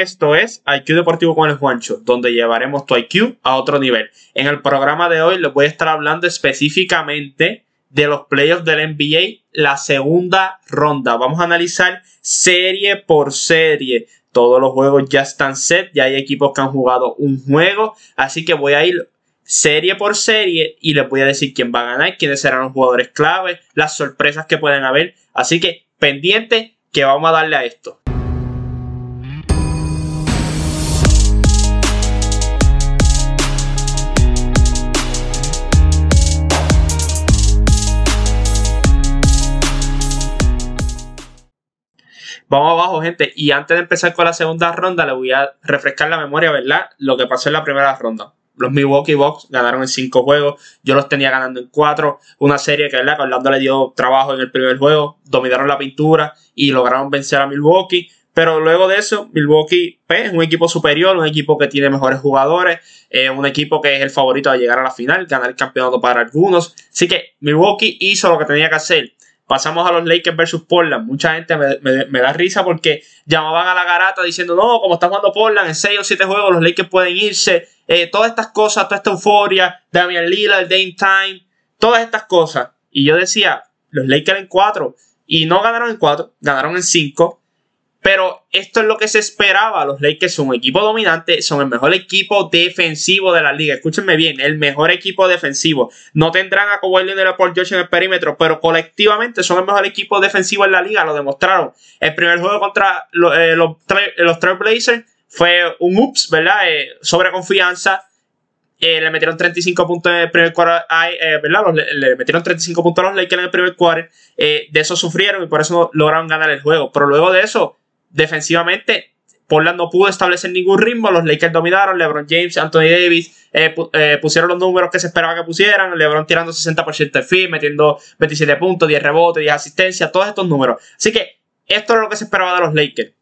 Esto es IQ Deportivo con el Juancho, donde llevaremos tu IQ a otro nivel. En el programa de hoy les voy a estar hablando específicamente de los playoffs del NBA, la segunda ronda. Vamos a analizar serie por serie. Todos los juegos ya están set, ya hay equipos que han jugado un juego, así que voy a ir serie por serie y les voy a decir quién va a ganar, quiénes serán los jugadores clave, las sorpresas que pueden haber. Así que pendiente que vamos a darle a esto. Vamos abajo, gente. Y antes de empezar con la segunda ronda, le voy a refrescar la memoria, ¿verdad? Lo que pasó en la primera ronda. Los Milwaukee Bucks ganaron en 5 juegos. Yo los tenía ganando en 4. Una serie que, ¿verdad? Que Orlando le dio trabajo en el primer juego. Dominaron la pintura y lograron vencer a Milwaukee. Pero luego de eso, Milwaukee pues, es un equipo superior, un equipo que tiene mejores jugadores, eh, un equipo que es el favorito de llegar a la final, ganar el campeonato para algunos. Así que Milwaukee hizo lo que tenía que hacer. Pasamos a los Lakers versus Portland. Mucha gente me, da risa porque llamaban a la garata diciendo, no, como está jugando Portland en 6 o 7 juegos, los Lakers pueden irse. Eh, todas estas cosas, toda esta euforia, Damian Lillard, Dame Time, todas estas cosas. Y yo decía, los Lakers en 4. Y no ganaron en 4, ganaron en 5. Pero esto es lo que se esperaba. Los Lakers son un equipo dominante, son el mejor equipo defensivo de la liga. Escúchenme bien, el mejor equipo defensivo. No tendrán a Kawhi Leonard o Paul George en el perímetro, pero colectivamente son el mejor equipo defensivo en la liga. Lo demostraron. El primer juego contra eh, los, los, Trailblazers fue un ups, ¿verdad? Eh, sobre confianza. Eh, le metieron 35 puntos en el primer cuarto, ¿verdad? Le, metieron 35 puntos a los Lakers en el primer cuarto. de eso sufrieron y por eso lograron ganar el juego. Pero luego de eso, defensivamente, Portland no pudo establecer ningún ritmo. Los Lakers dominaron. LeBron James, Anthony Davis eh, eh, pusieron los números que se esperaba que pusieran. LeBron tirando 60% de fin, metiendo 27 puntos, 10 rebotes, 10 asistencias, todos estos números. Así que esto es lo que se esperaba de los Lakers.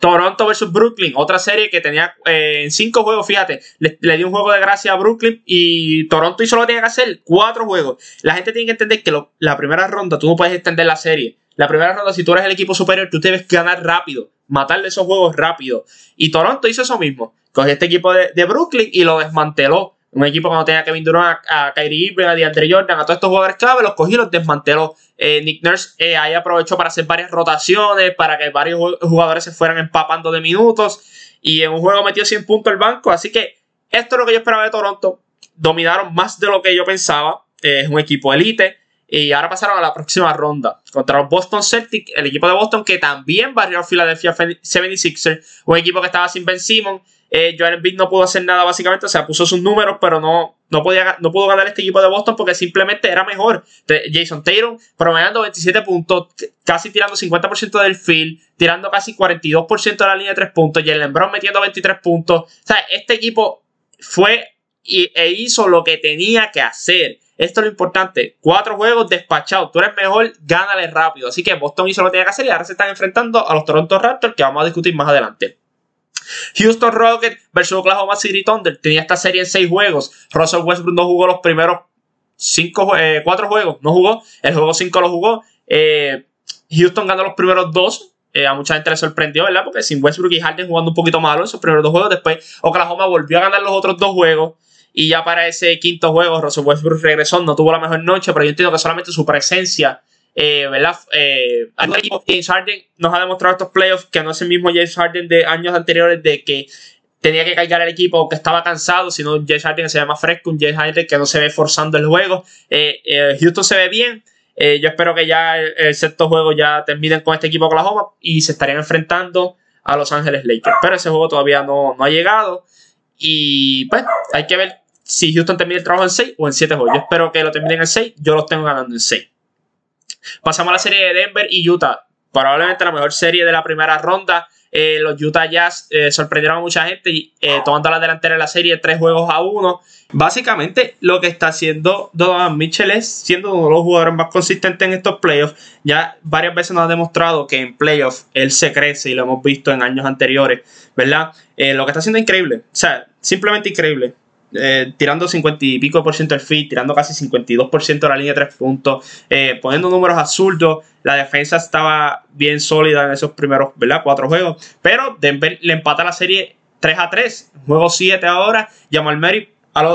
Toronto versus Brooklyn, otra serie que tenía eh, en cinco juegos, fíjate, le, dio un juego de gracia a Brooklyn y Toronto hizo lo que tenía que hacer, cuatro juegos. La gente tiene que entender que la primera ronda tú no puedes extender la serie. La primera ronda, si tú eres el equipo superior, tú debes ganar rápido, matarle esos juegos rápido. Y Toronto hizo eso mismo. Cogió este equipo de, Brooklyn y lo desmanteló. Un equipo que no tenía Kevin Durant, a, Kyrie Irving, a DeAndre Jordan, a todos estos jugadores clave, los cogió y los desmanteló. Eh, Nick Nurse eh, ahí aprovechó para hacer varias rotaciones, para que varios jugadores se fueran empapando de minutos. Y en un juego metió 100 puntos el banco. Así que esto es lo que yo esperaba de Toronto. Dominaron más de lo que yo pensaba. Eh, es un equipo elite. Y ahora pasaron a la próxima ronda contra los Boston Celtics, el equipo de Boston que también barrió a Philadelphia 76ers, un equipo que estaba sin Ben Simon. Eh, Joel Embiid no pudo hacer nada básicamente, o sea, puso sus números, pero no, no, podía, no pudo ganar este equipo de Boston porque simplemente era mejor. Jason Tatum promediando 27 puntos, casi tirando 50% del field, tirando casi 42% de la línea de 3 puntos, Jalen Brown metiendo 23 puntos. O sea, este equipo fue y, e hizo lo que tenía que hacer. Esto es lo importante. Cuatro juegos despachados. Tú eres mejor, gánale rápido. Así que Boston hizo lo que tenía que hacer y ahora se están enfrentando a los Toronto Raptors que vamos a discutir más adelante. Houston Rockets versus Oklahoma City Thunder. Tenía esta serie en seis juegos. Russell Westbrook no jugó los primeros cinco, eh, cuatro juegos. No jugó. El juego cinco lo jugó. Eh, Houston ganó los primeros dos. Eh, a mucha gente le sorprendió, ¿verdad? Porque sin Westbrook y Harden jugando un poquito malo en esos primeros dos juegos. Después Oklahoma volvió a ganar los otros dos juegos. Y ya para ese quinto juego, Russell Westbrook regresó, no tuvo la mejor noche, pero yo entiendo que solamente su presencia, eh, ¿verdad? Eh, James Harden nos ha demostrado estos playoffs que no es el mismo James Harden de años anteriores de que tenía que cargar el equipo que estaba cansado, sino James Harden se ve más fresco, un James Harden que no se ve forzando el juego. Eh, eh, Houston se ve bien. yo espero que ya el, sexto juego ya terminen con este equipo Oklahoma y se estarían enfrentando a Los Ángeles Lakers. Pero ese juego todavía no, no ha llegado. Y pues hay que ver si Houston termina el trabajo en 6 o en 7 juegos. Yo espero que lo terminen en 6, yo los tengo ganando en 6. Pasamos a la serie de Denver y Utah. Probablemente la mejor serie de la primera ronda. Eh, los Utah Jazz eh, sorprendieron a mucha gente eh, tomando la delantera en la serie 3 juegos a 1. Básicamente lo que está haciendo Donovan Mitchell es siendo uno de los jugadores más consistentes en estos playoffs. Ya varias veces nos ha demostrado que en playoffs él se crece y lo hemos visto en años anteriores, ¿verdad? lo que está haciendo es increíble. O sea, simplemente increíble. Eh, tirando 50 y pico por ciento del feed, tirando casi 52% de la línea de 3 puntos, eh, poniendo números absurdos. La defensa estaba bien sólida en esos primeros, ¿verdad? Cuatro juegos. Pero Denver le empata la serie 3 a 3. Juego 7 ahora. Jamal Murray,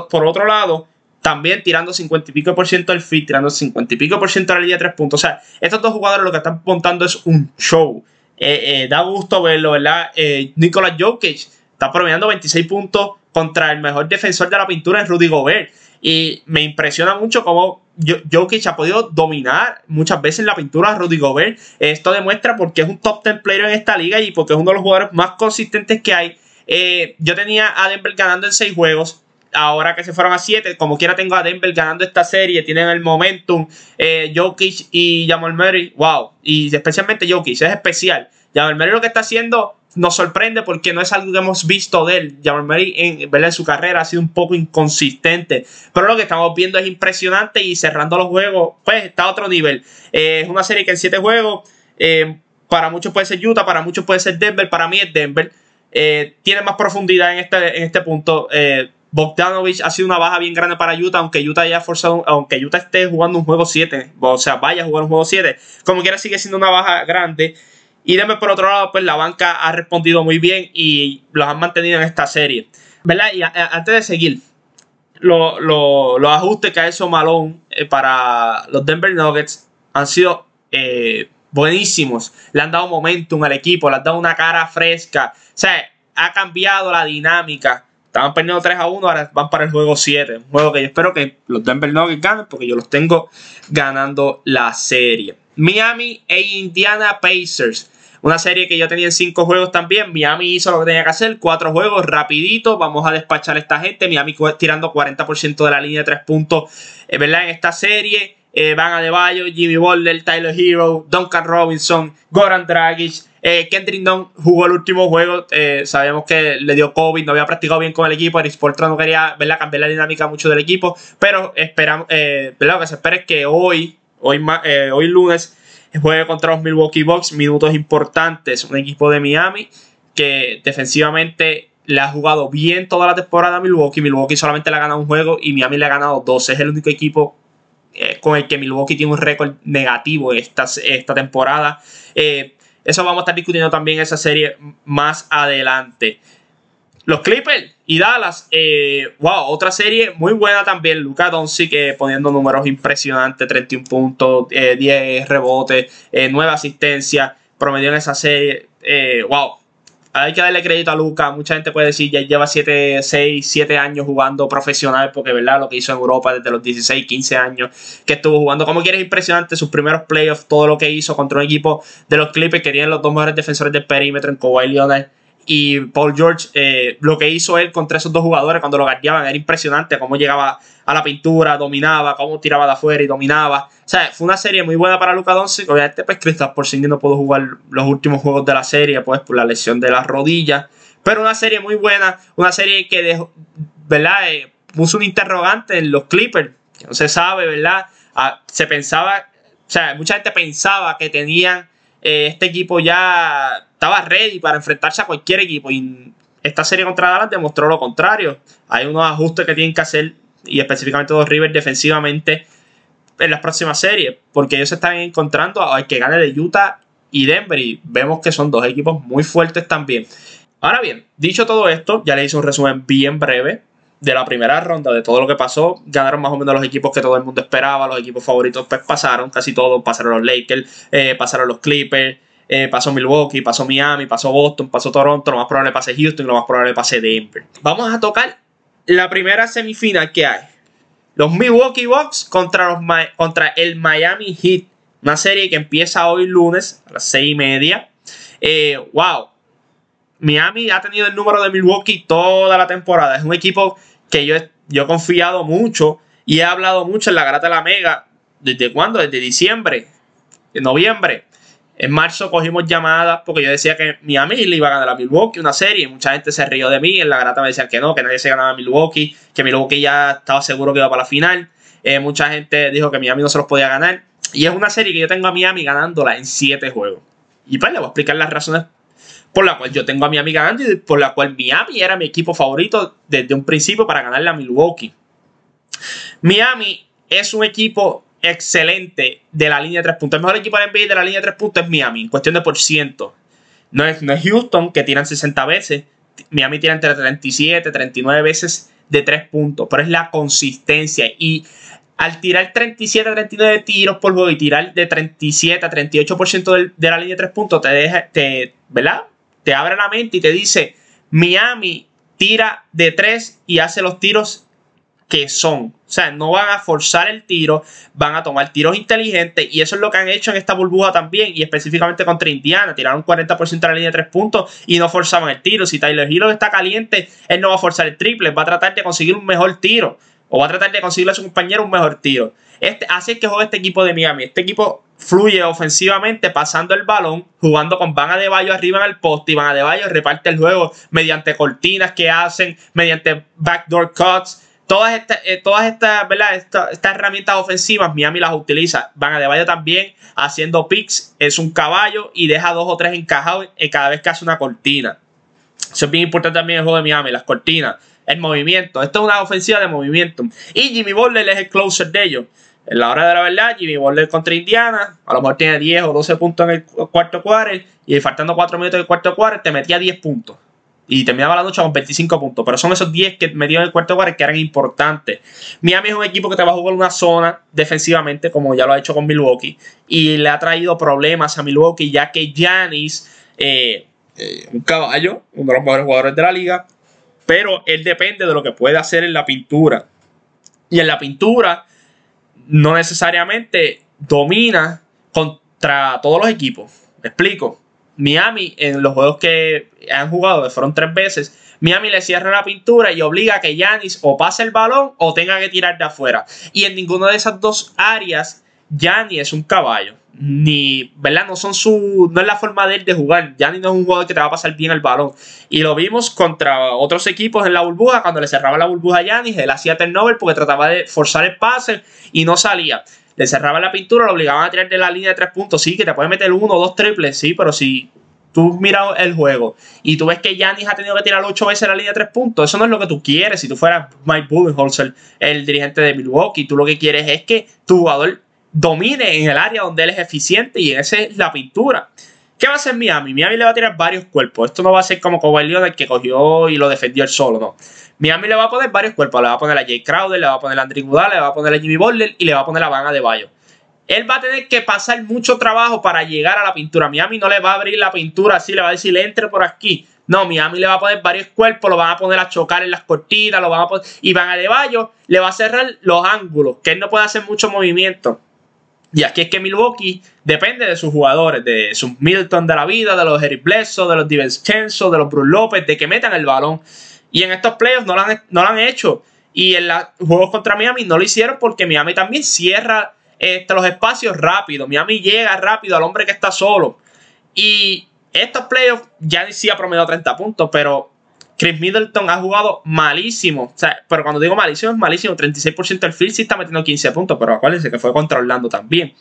por otro lado, también tirando 50 y pico por ciento del feed, tirando 50 y pico por ciento de la línea de 3 puntos. O sea, estos dos jugadores lo que están montando es un show. Eh, da gusto verlo, ¿verdad? Nicolas Jokic está promediando 26 puntos contra el mejor defensor de la pintura en Rudy Gobert. Y me impresiona mucho cómo Jokic ha podido dominar muchas veces la pintura de Rudy Gobert. Esto demuestra porque es un top 10 player en esta liga y porque es uno de los jugadores más consistentes que hay. Eh, yo tenía a Denver ganando en 6 juegos. Ahora que se fueron a 7, como quiera tengo a Denver ganando esta serie, tienen el momentum. Eh, Jokic y Jamal Murray, wow. Y especialmente Jokic, es especial. Jamal Murray lo que está haciendo nos sorprende porque no es algo que hemos visto de él. Jamal Murray en, en su carrera ha sido un poco inconsistente, pero lo que estamos viendo es impresionante y cerrando los juegos, pues está a otro nivel. Eh, es una serie que en siete juegos, eh, para muchos puede ser Utah, para muchos puede ser Denver, para mí es Denver. Eh, tiene más profundidad en este, en este punto. Bogdanovich ha sido una baja bien grande para Utah, aunque Utah haya forzado, aunque Utah esté jugando un juego 7, o sea, vaya a jugar un juego 7, como quiera sigue siendo una baja grande. Y Denver, por otro lado, pues la banca ha respondido muy bien y los han mantenido en esta serie. ¿Verdad? Y antes de seguir, los ajustes que ha hecho Malone eh, para los Denver Nuggets han sido eh, buenísimos. Le han dado momentum al equipo, le han dado una cara fresca. O sea, ha cambiado la dinámica. Estaban perdiendo 3 a 1, ahora van para el juego 7. Un juego que yo espero que los Denver Nuggets ganen porque yo los tengo ganando la serie. Miami e Indiana Pacers. Una serie que yo tenía en 5 juegos también. Miami hizo lo que tenía que hacer. 4 juegos, rapidito. Vamos a despachar a esta gente. Miami tirando 40% de la línea de 3 puntos. Eh, ¿Verdad? En esta serie. Eh, Van Adebayo, Jimmy Butler, Tyler Hero, Duncan Robinson, Goran Dragic. Eh, Kendrick Dunn jugó el último juego. Eh, sabemos que le dio COVID, no había practicado bien con el equipo. Eric Sportra no quería cambiar la dinámica mucho del equipo. Pero esperamos, eh, ¿verdad? Lo que se espera es que hoy, hoy, hoy lunes, juegue contra los Milwaukee Bucks, minutos importantes, un equipo de Miami que defensivamente le ha jugado bien toda la temporada a Milwaukee. Milwaukee solamente le ha ganado un juego y Miami le ha ganado dos. Es el único equipo eh, con el que Milwaukee tiene un récord negativo esta, esta temporada. Eh, eso vamos a estar discutiendo también esa serie más adelante. Los Clippers y Dallas, eh, wow, otra serie muy buena también. Luca Doncic eh, poniendo números impresionantes: 31 puntos, 10 eh, rebotes, 9 asistencias, promedio en esa serie. wow, hay que darle crédito a Luca. Mucha gente puede decir ya lleva 7, 6, 7 años jugando profesional, porque verdad lo que hizo en Europa desde los 16, 15 años que estuvo jugando. Como quieres, impresionante sus primeros playoffs, todo lo que hizo contra un equipo de los Clippers que tenían los dos mejores defensores del perímetro en Kawhi Leonard y Paul George, eh, lo que hizo él contra esos dos jugadores cuando lo guardiaban era impresionante, cómo llegaba a la pintura, dominaba, cómo tiraba de afuera y dominaba. O sea, fue una serie muy buena para Luca Doncic. Obviamente, pues Kristaps Porzingis no pudo jugar los últimos juegos de la serie, pues por la lesión de las rodillas. Pero una serie muy buena, una serie que dejó, ¿verdad? Eh, puso un interrogante en los Clippers, no se sabe, ¿verdad? Ah, se pensaba, o sea, mucha gente pensaba que tenían eh, este equipo ya estaba ready para enfrentarse a cualquier equipo y esta serie contra Dallas demostró lo contrario. Hay unos ajustes que tienen que hacer y específicamente dos Rivers defensivamente en las próximas series porque ellos se están encontrando al que gane de Utah y Denver y vemos que son dos equipos muy fuertes también. Ahora bien, dicho todo esto, ya le hice un resumen bien breve de la primera ronda, de todo lo que pasó, ganaron más o menos los equipos que todo el mundo esperaba, los equipos favoritos pues pasaron, casi todos, pasaron los Lakers, eh, pasaron los Clippers, eh, pasó Milwaukee, pasó Miami, pasó Boston, pasó Toronto, lo más probable pase Houston, lo más probable pase Denver. Vamos a tocar la primera semifinal que hay. Los Milwaukee Bucks contra, los, contra el Miami Heat. Una serie que empieza hoy lunes a las 6 y media. Eh, wow. Miami ha tenido el número de Milwaukee toda la temporada. Es un equipo que yo, yo he confiado mucho y he hablado mucho en la Grata de la Mega. ¿Desde cuándo? Desde diciembre, de noviembre. En marzo cogimos llamadas porque yo decía que Miami le iba a ganar a Milwaukee una serie. Mucha gente se rió de mí. En la grata me decían que no, que nadie se ganaba a Milwaukee, que Milwaukee ya estaba seguro que iba para la final. Eh, mucha gente dijo que Miami no se los podía ganar. Y es una serie que yo tengo a Miami ganándola en 7 juegos. Y pues le voy a explicar las razones por la cual yo tengo a Miami ganando y por la cual Miami era mi equipo favorito desde un principio para ganarle a Milwaukee. Miami es un equipo excelente de la línea de tres puntos. El mejor equipo de NBA de la línea de tres puntos es Miami, en cuestión de por ciento. No es, no es Houston, que tiran 60 veces. Miami tira entre 37, 39 veces de tres puntos, pero es la consistencia. Y al tirar 37 a 39 tiros por juego y tirar de 37 a 38% de, de la línea de tres puntos, te deja, te, ¿verdad? Te abre la mente y te dice, Miami tira de tres y hace los tiros que son. O sea, no van a forzar el tiro, van a tomar tiros inteligentes y eso es lo que han hecho en esta burbuja también y específicamente contra Indiana. Tiraron 40% de la línea de tres puntos y no forzaban el tiro. Si Tyler Hero está caliente, él no va a forzar el triple, va a tratar de conseguir un mejor tiro o va a tratar de conseguirle a su compañero un mejor tiro. Este, así es que juega este equipo de Miami. Este equipo fluye ofensivamente pasando el balón, jugando con Van Adebayo arriba en el poste y Van Adebayo reparte el juego mediante cortinas que hacen, mediante backdoor cuts Todas estas, eh, todas estas, ¿verdad? estas herramientas ofensivas, Miami las utiliza. Van a Debayo también haciendo picks. Es un caballo y deja dos o tres encajados cada vez que hace una cortina. Eso es bien importante también el juego de Miami, las cortinas, el movimiento. Esto es una ofensiva de movimiento. Y Jimmy Butler es el closer de ellos. En la hora de la verdad, Jimmy Butler contra Indiana, a lo mejor tiene 10 o 12 puntos en el cuarto cuarto y faltando 4 minutos del cuarto cuarto te metía 10 puntos y terminaba la noche con 25 puntos. Pero son esos 10 que me dio en el cuarto cuarto que eran importantes. Miami es un equipo que te va una zona defensivamente, como ya lo ha hecho con Milwaukee. Y le ha traído problemas a Milwaukee, ya que Giannis, eh, eh, un caballo, uno de los mejores jugadores de la liga. Pero él depende de lo que puede hacer en la pintura. Y en la pintura, no necesariamente domina contra todos los equipos. ¿Me explico? Miami, en los juegos que han jugado, que fueron tres veces, Miami le cierra la pintura y obliga a que Yanis o pase el balón o tenga que tirar de afuera. Y en ninguna de esas dos áreas, Yanis es un caballo. Ni, ¿verdad? No son su. No es la forma de él de jugar. Yanis no es un jugador que te va a pasar bien el balón. Y lo vimos contra otros equipos en la burbuja. Cuando le cerraba la burbuja a Yanis, él hacía turnover porque trataba de forzar el pase y no salía le cerraban la pintura, lo obligaban a tirar de la línea de tres puntos. Sí, que te puede meter uno o dos triples, sí, pero si tú miras el juego y tú ves que Yanis ha tenido que tirar ocho veces la línea de tres puntos, eso no es lo que tú quieres. Si tú fueras Mike Budenholzer, el dirigente de Milwaukee, tú lo que quieres es que tu jugador domine en el área donde él es eficiente y esa es la pintura. ¿Qué va a hacer Miami? Miami le va a tirar varios cuerpos. Esto no va a ser como Kawhi Leonard que cogió y lo defendió él solo, no. Miami le va a poner varios cuerpos. Le va a poner a Jay Crowder, le va a poner a Andrew Goudal, le va a poner a Jimmy Butler y le va a poner a Van de Bayo. Él va a tener que pasar mucho trabajo para llegar a la pintura. Miami no le va a abrir la pintura así, le va a decir, entre por aquí. No, Miami le va a poner varios cuerpos, lo van a poner a chocar en las cortinas, lo van a poner, y Van Bayo le va a cerrar los ángulos, que él no puede hacer mucho movimiento. Y aquí es que Milwaukee depende de sus jugadores, de sus Milton de la vida, de los Eric Bledsoe, de los DiVincenzo, de los Bruce López, de que metan el balón. Y en estos playoffs no lo han, no lo han hecho. Y en los juegos contra Miami no lo hicieron porque Miami también cierra este, los espacios rápido. Miami llega rápido al hombre que está solo. Y estos playoffs ya sí ha promediado 30 puntos, pero Chris Middleton ha jugado malísimo. Pero cuando digo malísimo, es malísimo. 36% del field sí está metiendo 15 puntos, pero acuérdense que fue controlando también.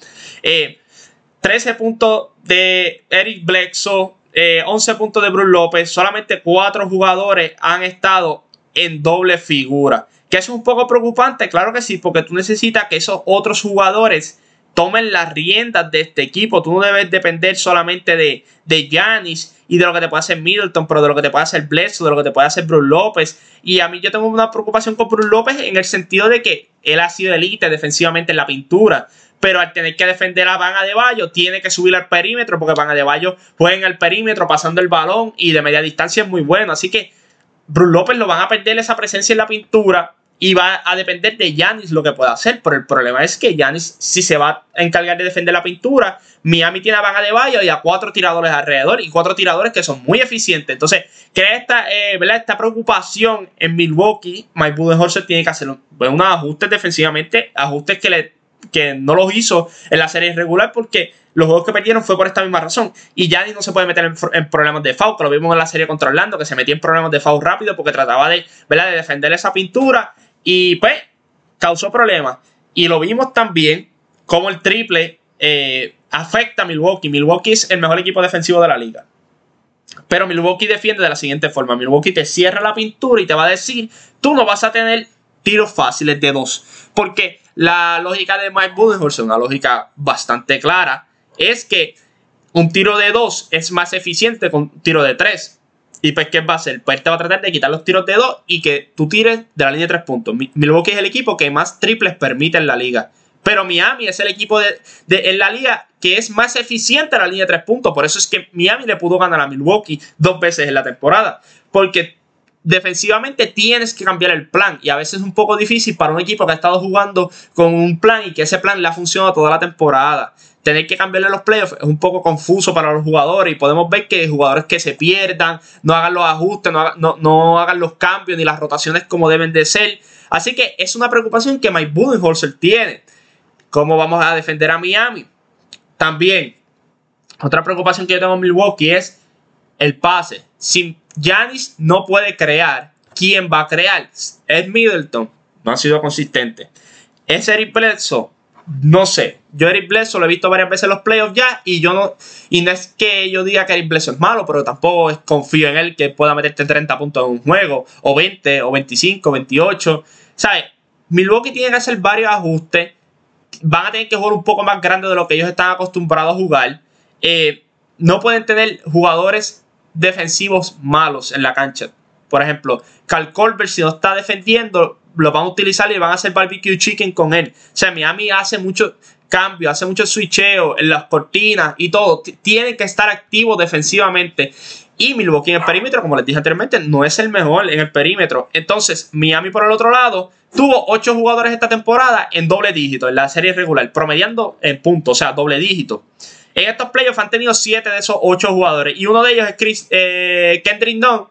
13 eh, puntos de Eric 11 eh, puntos de Bruce López, solamente 4 jugadores han estado en doble figura. Que es un poco preocupante, claro que sí, porque tú necesitas que esos otros jugadores tomen las riendas de este equipo. Tú no debes depender solamente de, de Giannis y de lo que te puede hacer Middleton, pero de lo que te puede hacer Bledsoe, de lo que te puede hacer Bruce López. Y a mí yo tengo una preocupación con Bruce López en el sentido de que él ha sido elite defensivamente en la pintura pero al tener que defender a Van Adebayo, tiene que subir al perímetro, porque Van Adebayo juega en el perímetro pasando el balón y de media distancia es muy bueno. Así que Bruce López lo van a perder esa presencia en la pintura y va a depender de Yanis lo que pueda hacer. Pero el problema es que Yanis, si se va a encargar de defender la pintura, Miami tiene a Van Adebayo y a cuatro tiradores alrededor y cuatro tiradores que son muy eficientes. Entonces, crea esta, eh, esta preocupación en Milwaukee. Mike Budenholzer tiene que hacer unos ajustes defensivamente, ajustes que le que no los hizo en la serie regular porque los juegos que perdieron fue por esta misma razón. Y Giannis no se puede meter en, problemas de foul, que lo vimos en la serie contra Orlando, que se metía en problemas de foul rápido porque trataba de, de defender esa pintura y pues causó problemas. Y lo vimos también como el triple eh, afecta a Milwaukee. Milwaukee es el mejor equipo defensivo de la liga. Pero Milwaukee defiende de la siguiente forma. Milwaukee te cierra la pintura y te va a decir, tú no vas a tener tiros fáciles de dos. Porque la lógica de Mike Budenholzer, una lógica bastante clara, es que un tiro de dos es más eficiente que un tiro de tres. Y pues, ¿qué va a hacer? Pues te va a tratar de quitar los tiros de dos y que tú tires de la línea de tres puntos. Milwaukee es el equipo que más triples permite en la liga. Pero Miami es el equipo de, en la liga que es más eficiente en la línea de tres puntos. Por eso es que Miami le pudo ganar a Milwaukee dos veces en la temporada. Porque defensivamente tienes que cambiar el plan. Y a veces es un poco difícil para un equipo que ha estado jugando con un plan y que ese plan le ha funcionado toda la temporada. Tener que cambiarle los playoffs es un poco confuso para los jugadores y podemos ver que jugadores que se pierdan, no hagan los ajustes, no no, hagan los cambios ni las rotaciones como deben de ser. Así que es una preocupación que Mike Budenholzer tiene. ¿Cómo vamos a defender a Miami? También, otra preocupación que yo tengo en Milwaukee es el pase. Si Giannis no puede crear, ¿quién va a crear? Es Middleton. No ha sido consistente. ¿Es Eric Bledsoe? No sé. Yo Eric Bledsoe lo he visto varias veces en los playoffs ya y yo no y no es que yo diga que Eric Bledsoe es malo, pero tampoco confío en él que pueda meterte 30 puntos en un juego o 20 o 25, 28. ¿Sabes? Milwaukee tiene que hacer varios ajustes van a tener que jugar un poco más grande de lo que ellos están acostumbrados a jugar. Eh, no pueden tener jugadores defensivos malos en la cancha. Por ejemplo, Cal Colbert, si no está defendiendo, lo van a utilizar y van a hacer barbecue chicken con él. O sea, Miami hace mucho cambio, hace mucho switcheo en las cortinas y todo. Tienen que estar activos defensivamente. Y Milwaukee en el perímetro, como les dije anteriormente, no es el mejor en el perímetro. Entonces, Miami por el otro lado tuvo 8 jugadores esta temporada en doble dígito en la serie regular, promediando en puntos, o sea, doble dígito. En estos playoffs han tenido 7 de esos 8 jugadores y uno de ellos es Chris, eh, Kendrick Dunn,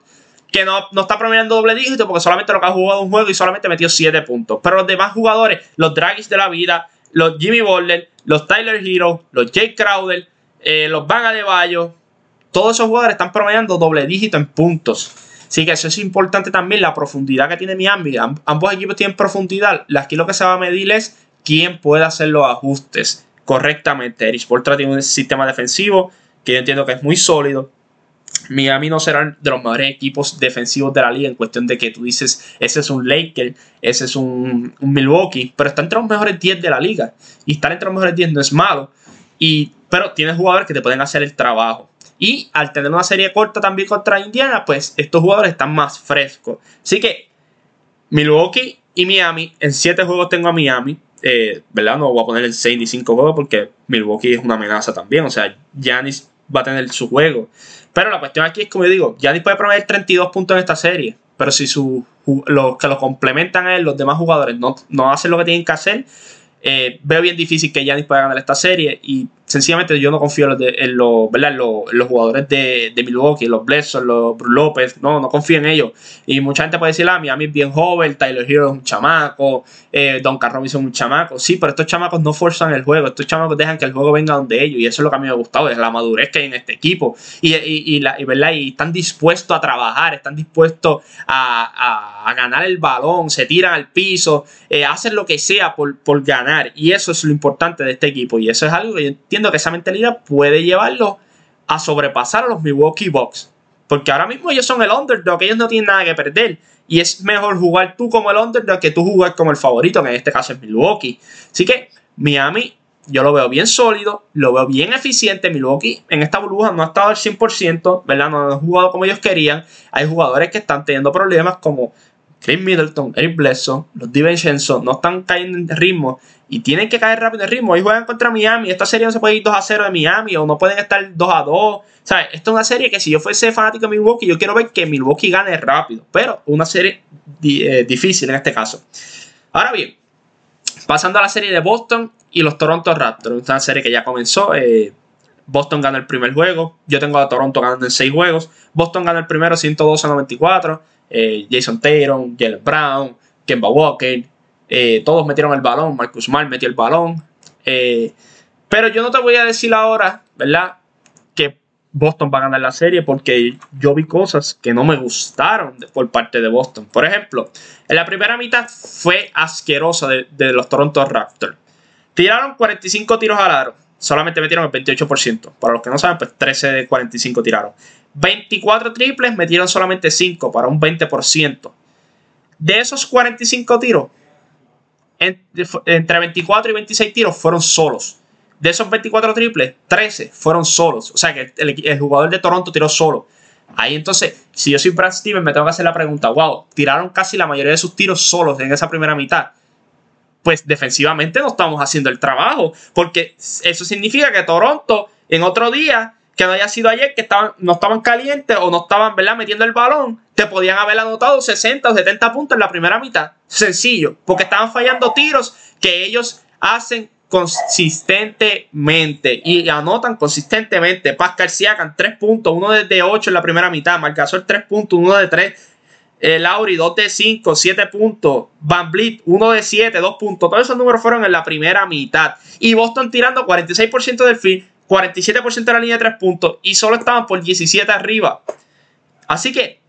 que no, no, está promediando doble dígito porque solamente lo que ha jugado un juego y solamente metió 7 puntos. Pero los demás jugadores, los Dragis de la vida, los Jimmy Butler, los Tyler Hero, los Jake Crowder, eh, los Van Bayo todos esos jugadores están promediando doble dígito en puntos. Así que eso es importante también, la profundidad que tiene Miami. ambos equipos tienen profundidad. Aquí lo que se va a medir es quién puede hacer los ajustes correctamente. Erich Portra tiene un sistema defensivo que yo entiendo que es muy sólido. Miami no será de los mejores equipos defensivos de la liga en cuestión de que tú dices, ese es un Laker, ese es un, Milwaukee, pero está entre los mejores 10 de la liga. Y estar entre los mejores 10 no es malo. Y, pero tiene jugadores que te pueden hacer el trabajo. Y al tener una serie corta también contra Indiana, pues estos jugadores están más frescos. Así que Milwaukee y Miami, en 7 juegos tengo a Miami. Eh, ¿Verdad? No voy a poner el 6 ni 5 juegos porque Milwaukee es una amenaza también. O sea, Giannis va a tener su juego. Pero la cuestión aquí es, como yo digo, Giannis puede prometer 32 puntos en esta serie. Pero si su, los que lo complementan a él, los demás jugadores, no, no hacen lo que tienen que hacer, eh, veo bien difícil que Giannis pueda ganar esta serie y sencillamente yo no confío en, los, los, jugadores de, de Milwaukee, los Bledsoe, los López, no, no confío en ellos. Y mucha gente puede decir, ah, Miami es bien joven, Tyler Hero es un chamaco, eh, Don Robinson es un chamaco. Sí, pero estos chamacos no forzan el juego, estos chamacos dejan que el juego venga donde ellos y eso es lo que a mí me ha gustado, es la madurez que hay en este equipo. Y, y, la, ¿verdad? y están dispuestos a trabajar, están dispuestos a, a, ganar el balón, se tiran al piso, eh, hacen lo que sea por, por ganar. Y eso es lo importante de este equipo. Y eso es algo que yo entiendo que esa mentalidad puede llevarlo a sobrepasar a los Milwaukee Bucks. Porque ahora mismo ellos son el underdog, ellos no tienen nada que perder. Y es mejor jugar tú como el underdog que tú jugar como el favorito, que en este caso es Milwaukee. Así que Miami yo lo veo bien sólido, lo veo bien eficiente. Milwaukee en esta burbuja no ha estado al 100%, ¿verdad? No han jugado como ellos querían. Hay jugadores que están teniendo problemas como Chris Middleton, Eric Bledsoe, los DiVincenzo no están cayendo en ritmo y tienen que caer rápido en ritmo. Hoy juegan contra Miami. Esta serie no se puede ir 2 a 0 de Miami o no pueden estar 2 a 2. ¿Sabes? Esta es una serie que si yo fuese fanático de Milwaukee, yo quiero ver que Milwaukee gane rápido. Pero una serie eh, difícil en este caso. Ahora bien, pasando a la serie de Boston y los Toronto Raptors. Una serie que ya comenzó. Eh, Boston gana el primer juego. Yo tengo a Toronto ganando en 6 juegos. Boston gana el primero 112 a 94. Eh, Jason Taylor, Jalen Brown, Kemba Walker, eh, todos metieron el balón, Marcus Smart metió el balón. Eh, pero yo no te voy a decir ahora, ¿verdad? Que Boston va a ganar la serie porque yo vi cosas que no me gustaron por parte de Boston. Por ejemplo, en la primera mitad fue asquerosa de, de los Toronto Raptors. Tiraron 45 tiros al aro solamente metieron el 28%. Para los que no saben, pues 13 de 45 tiraron. 24 triples, metieron solamente 5 para un 20%. De esos 45 tiros, entre 24 y 26 tiros fueron solos. De esos 24 triples, 13 fueron solos. O sea que el, jugador de Toronto tiró solo. Ahí entonces, si yo soy Brad Stevens, me tengo que hacer la pregunta, wow, tiraron casi la mayoría de sus tiros solos en esa primera mitad. Pues defensivamente no estamos haciendo el trabajo, porque eso significa que Toronto en otro día que no haya sido ayer, que estaban, no estaban calientes o no estaban ¿verdad? metiendo el balón, te podían haber anotado 60 o 70 puntos en la primera mitad. Sencillo, porque estaban fallando tiros que ellos hacen consistentemente y anotan consistentemente. Pascal Siakam 3 puntos, uno de 8 en la primera mitad. Marcasol 3 puntos, uno de 3. Eh, Lauri 2 de 5, 7 puntos. Van Vliet 1 de 7, 2 puntos. Todos esos números fueron en la primera mitad. Y Boston tirando 46% del fin, 47% de la línea de 3 puntos y solo estaban por 17 arriba. Así que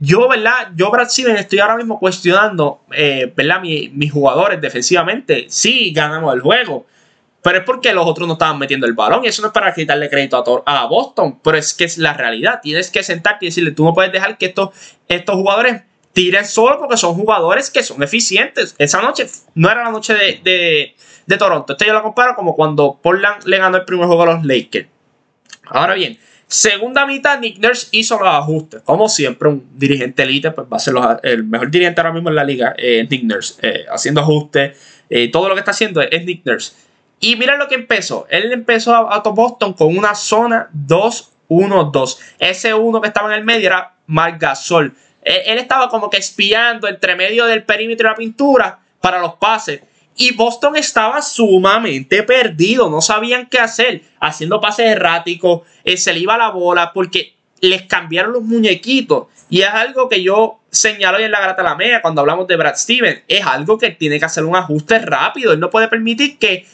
yo, ¿verdad? Yo, Brad Steven, estoy ahora mismo cuestionando, eh, ¿verdad? mis jugadores defensivamente. Sí, ganamos el juego. Pero es porque los otros no estaban metiendo el balón. Y eso no es para quitarle crédito a, Boston. Pero es que es la realidad. Tienes que sentarte y decirle, tú no puedes dejar que estos, estos jugadores tiren solo porque son jugadores que son eficientes. Esa noche no era la noche de Toronto. Esto yo lo comparo como cuando Portland le ganó el primer juego a los Lakers. Ahora bien, segunda mitad, Nick Nurse hizo los ajustes. Como siempre, un dirigente elite, pues va a ser el mejor dirigente ahora mismo en la liga, eh, Nick Nurse, eh, haciendo ajustes. Eh, todo lo que está haciendo es Nick Nurse. Y mira lo que empezó. Él empezó a, a Boston con una zona 2-1-2. Ese uno que estaba en el medio era Marc Gasol. Él, él estaba como que espiando entre medio del perímetro de la pintura para los pases. Y Boston estaba sumamente perdido, no sabían qué hacer, haciendo pases erráticos, eh, se le iba la bola porque les cambiaron los muñequitos. Y es algo que yo señalo en la Grata la cuando hablamos de Brad Stevens. Es algo que tiene que hacer un ajuste rápido. Él no puede permitir que,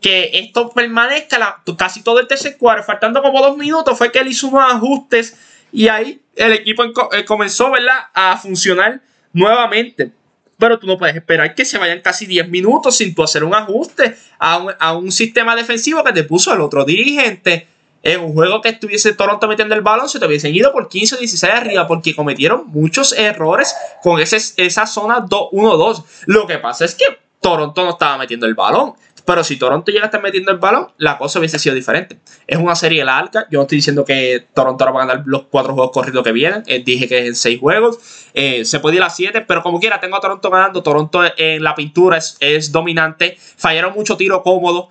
que esto permanezca casi todo el tercer cuarto. Faltando como dos minutos fue que él hizo unos ajustes y ahí el equipo eh, comenzó a funcionar nuevamente pero tú no puedes esperar que se vayan casi 10 minutos sin tú hacer un ajuste a un, sistema defensivo que te puso el otro dirigente. En un juego que estuviese Toronto metiendo el balón, se te hubiesen ido por 15 o 16 arriba porque cometieron muchos errores con ese, esa zona 1-2. Lo que pasa es que Toronto no estaba metiendo el balón. Pero si Toronto llega a estar metiendo el balón, la cosa hubiese sido diferente. Es una serie larga. Yo no estoy diciendo que Toronto ahora va a ganar los cuatro juegos corridos que vienen. Eh, dije que es en seis juegos. Eh, se puede ir a siete, pero como quiera, tengo a Toronto ganando. Toronto en la pintura es, es dominante. Fallaron mucho tiro cómodo.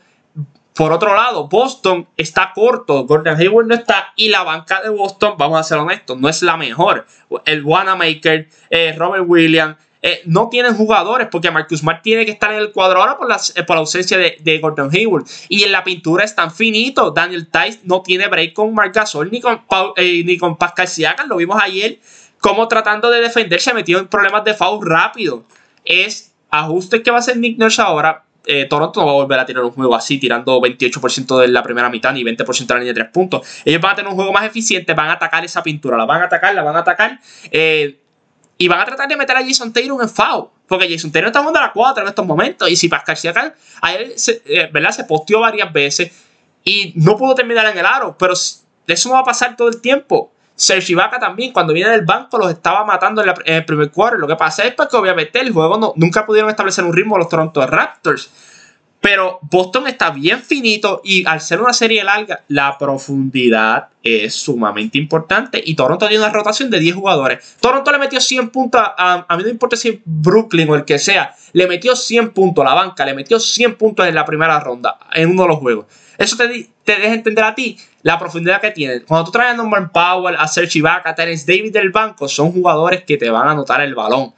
Por otro lado, Boston está corto, Gordon Hayward no está y la banca de Boston, vamos a ser honestos, no es la mejor. El Wanamaker, eh, Robert Williams, eh, no tienen jugadores porque Marcus Smart tiene que estar en el cuadro ahora por la, eh, por la ausencia de, Gordon Hayward. Y en la pintura es tan finito. Daniel Tice no tiene break con Marc Gasol ni con, eh, ni con Pascal Siakam. Lo vimos ayer como tratando de defenderse metido en problemas de foul rápido. Es ajuste que va a hacer Nick Nurse ahora. Toronto no va a volver a tener un juego así, tirando 28% de la primera mitad ni 20% de la línea de 3 puntos. Ellos van a tener un juego más eficiente, van a atacar esa pintura, la van a atacar, la van a atacar. Y van a tratar de meter a Jason Taylor en foul. Porque Jason Taylor está jugando a la 4 en estos momentos. Y si Pascal Siakam, se, eh, ¿verdad? se posteó varias veces y no pudo terminar en el aro. Pero eso no va a pasar todo el tiempo. Serge Ibaka también, cuando viene del banco, los estaba matando en, el primer cuarto. Lo que pasa es que obviamente el juego no, nunca pudieron establecer un ritmo los Toronto Raptors. Pero Boston está bien finito y al ser una serie larga, la profundidad es sumamente importante. Y Toronto tiene una rotación de 10 jugadores. Toronto le metió 100 puntos, a, a mí no importa si Brooklyn o el que sea, le metió 100 puntos a la banca, le metió 100 puntos en la primera ronda, en uno de los juegos. Eso te, te deja entender a ti la profundidad que tiene. Cuando tú traes a Norman Powell, a Serge Ibaka, a Terence David del banco, son jugadores que te van a anotar el balón.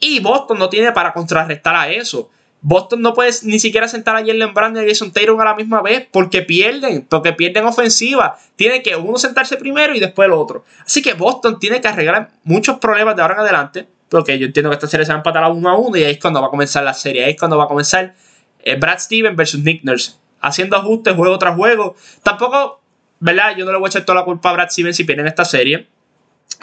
Y Boston no tiene para contrarrestar a eso. Boston no puede ni siquiera sentar a Jalen Brown y a Jason Taylor a la misma vez porque pierden, porque pierden ofensiva. Tiene que uno sentarse primero y después el otro. Así que Boston tiene que arreglar muchos problemas de ahora en adelante. Porque yo entiendo que esta serie se va a empatar a uno a uno y ahí es cuando va a comenzar la serie. Ahí es cuando va a comenzar eh, Brad Stevens versus Nick Nurse. Haciendo ajustes juego tras juego. Tampoco, ¿verdad? Yo no le voy a echar toda la culpa a Brad Stevens si pierden esta serie.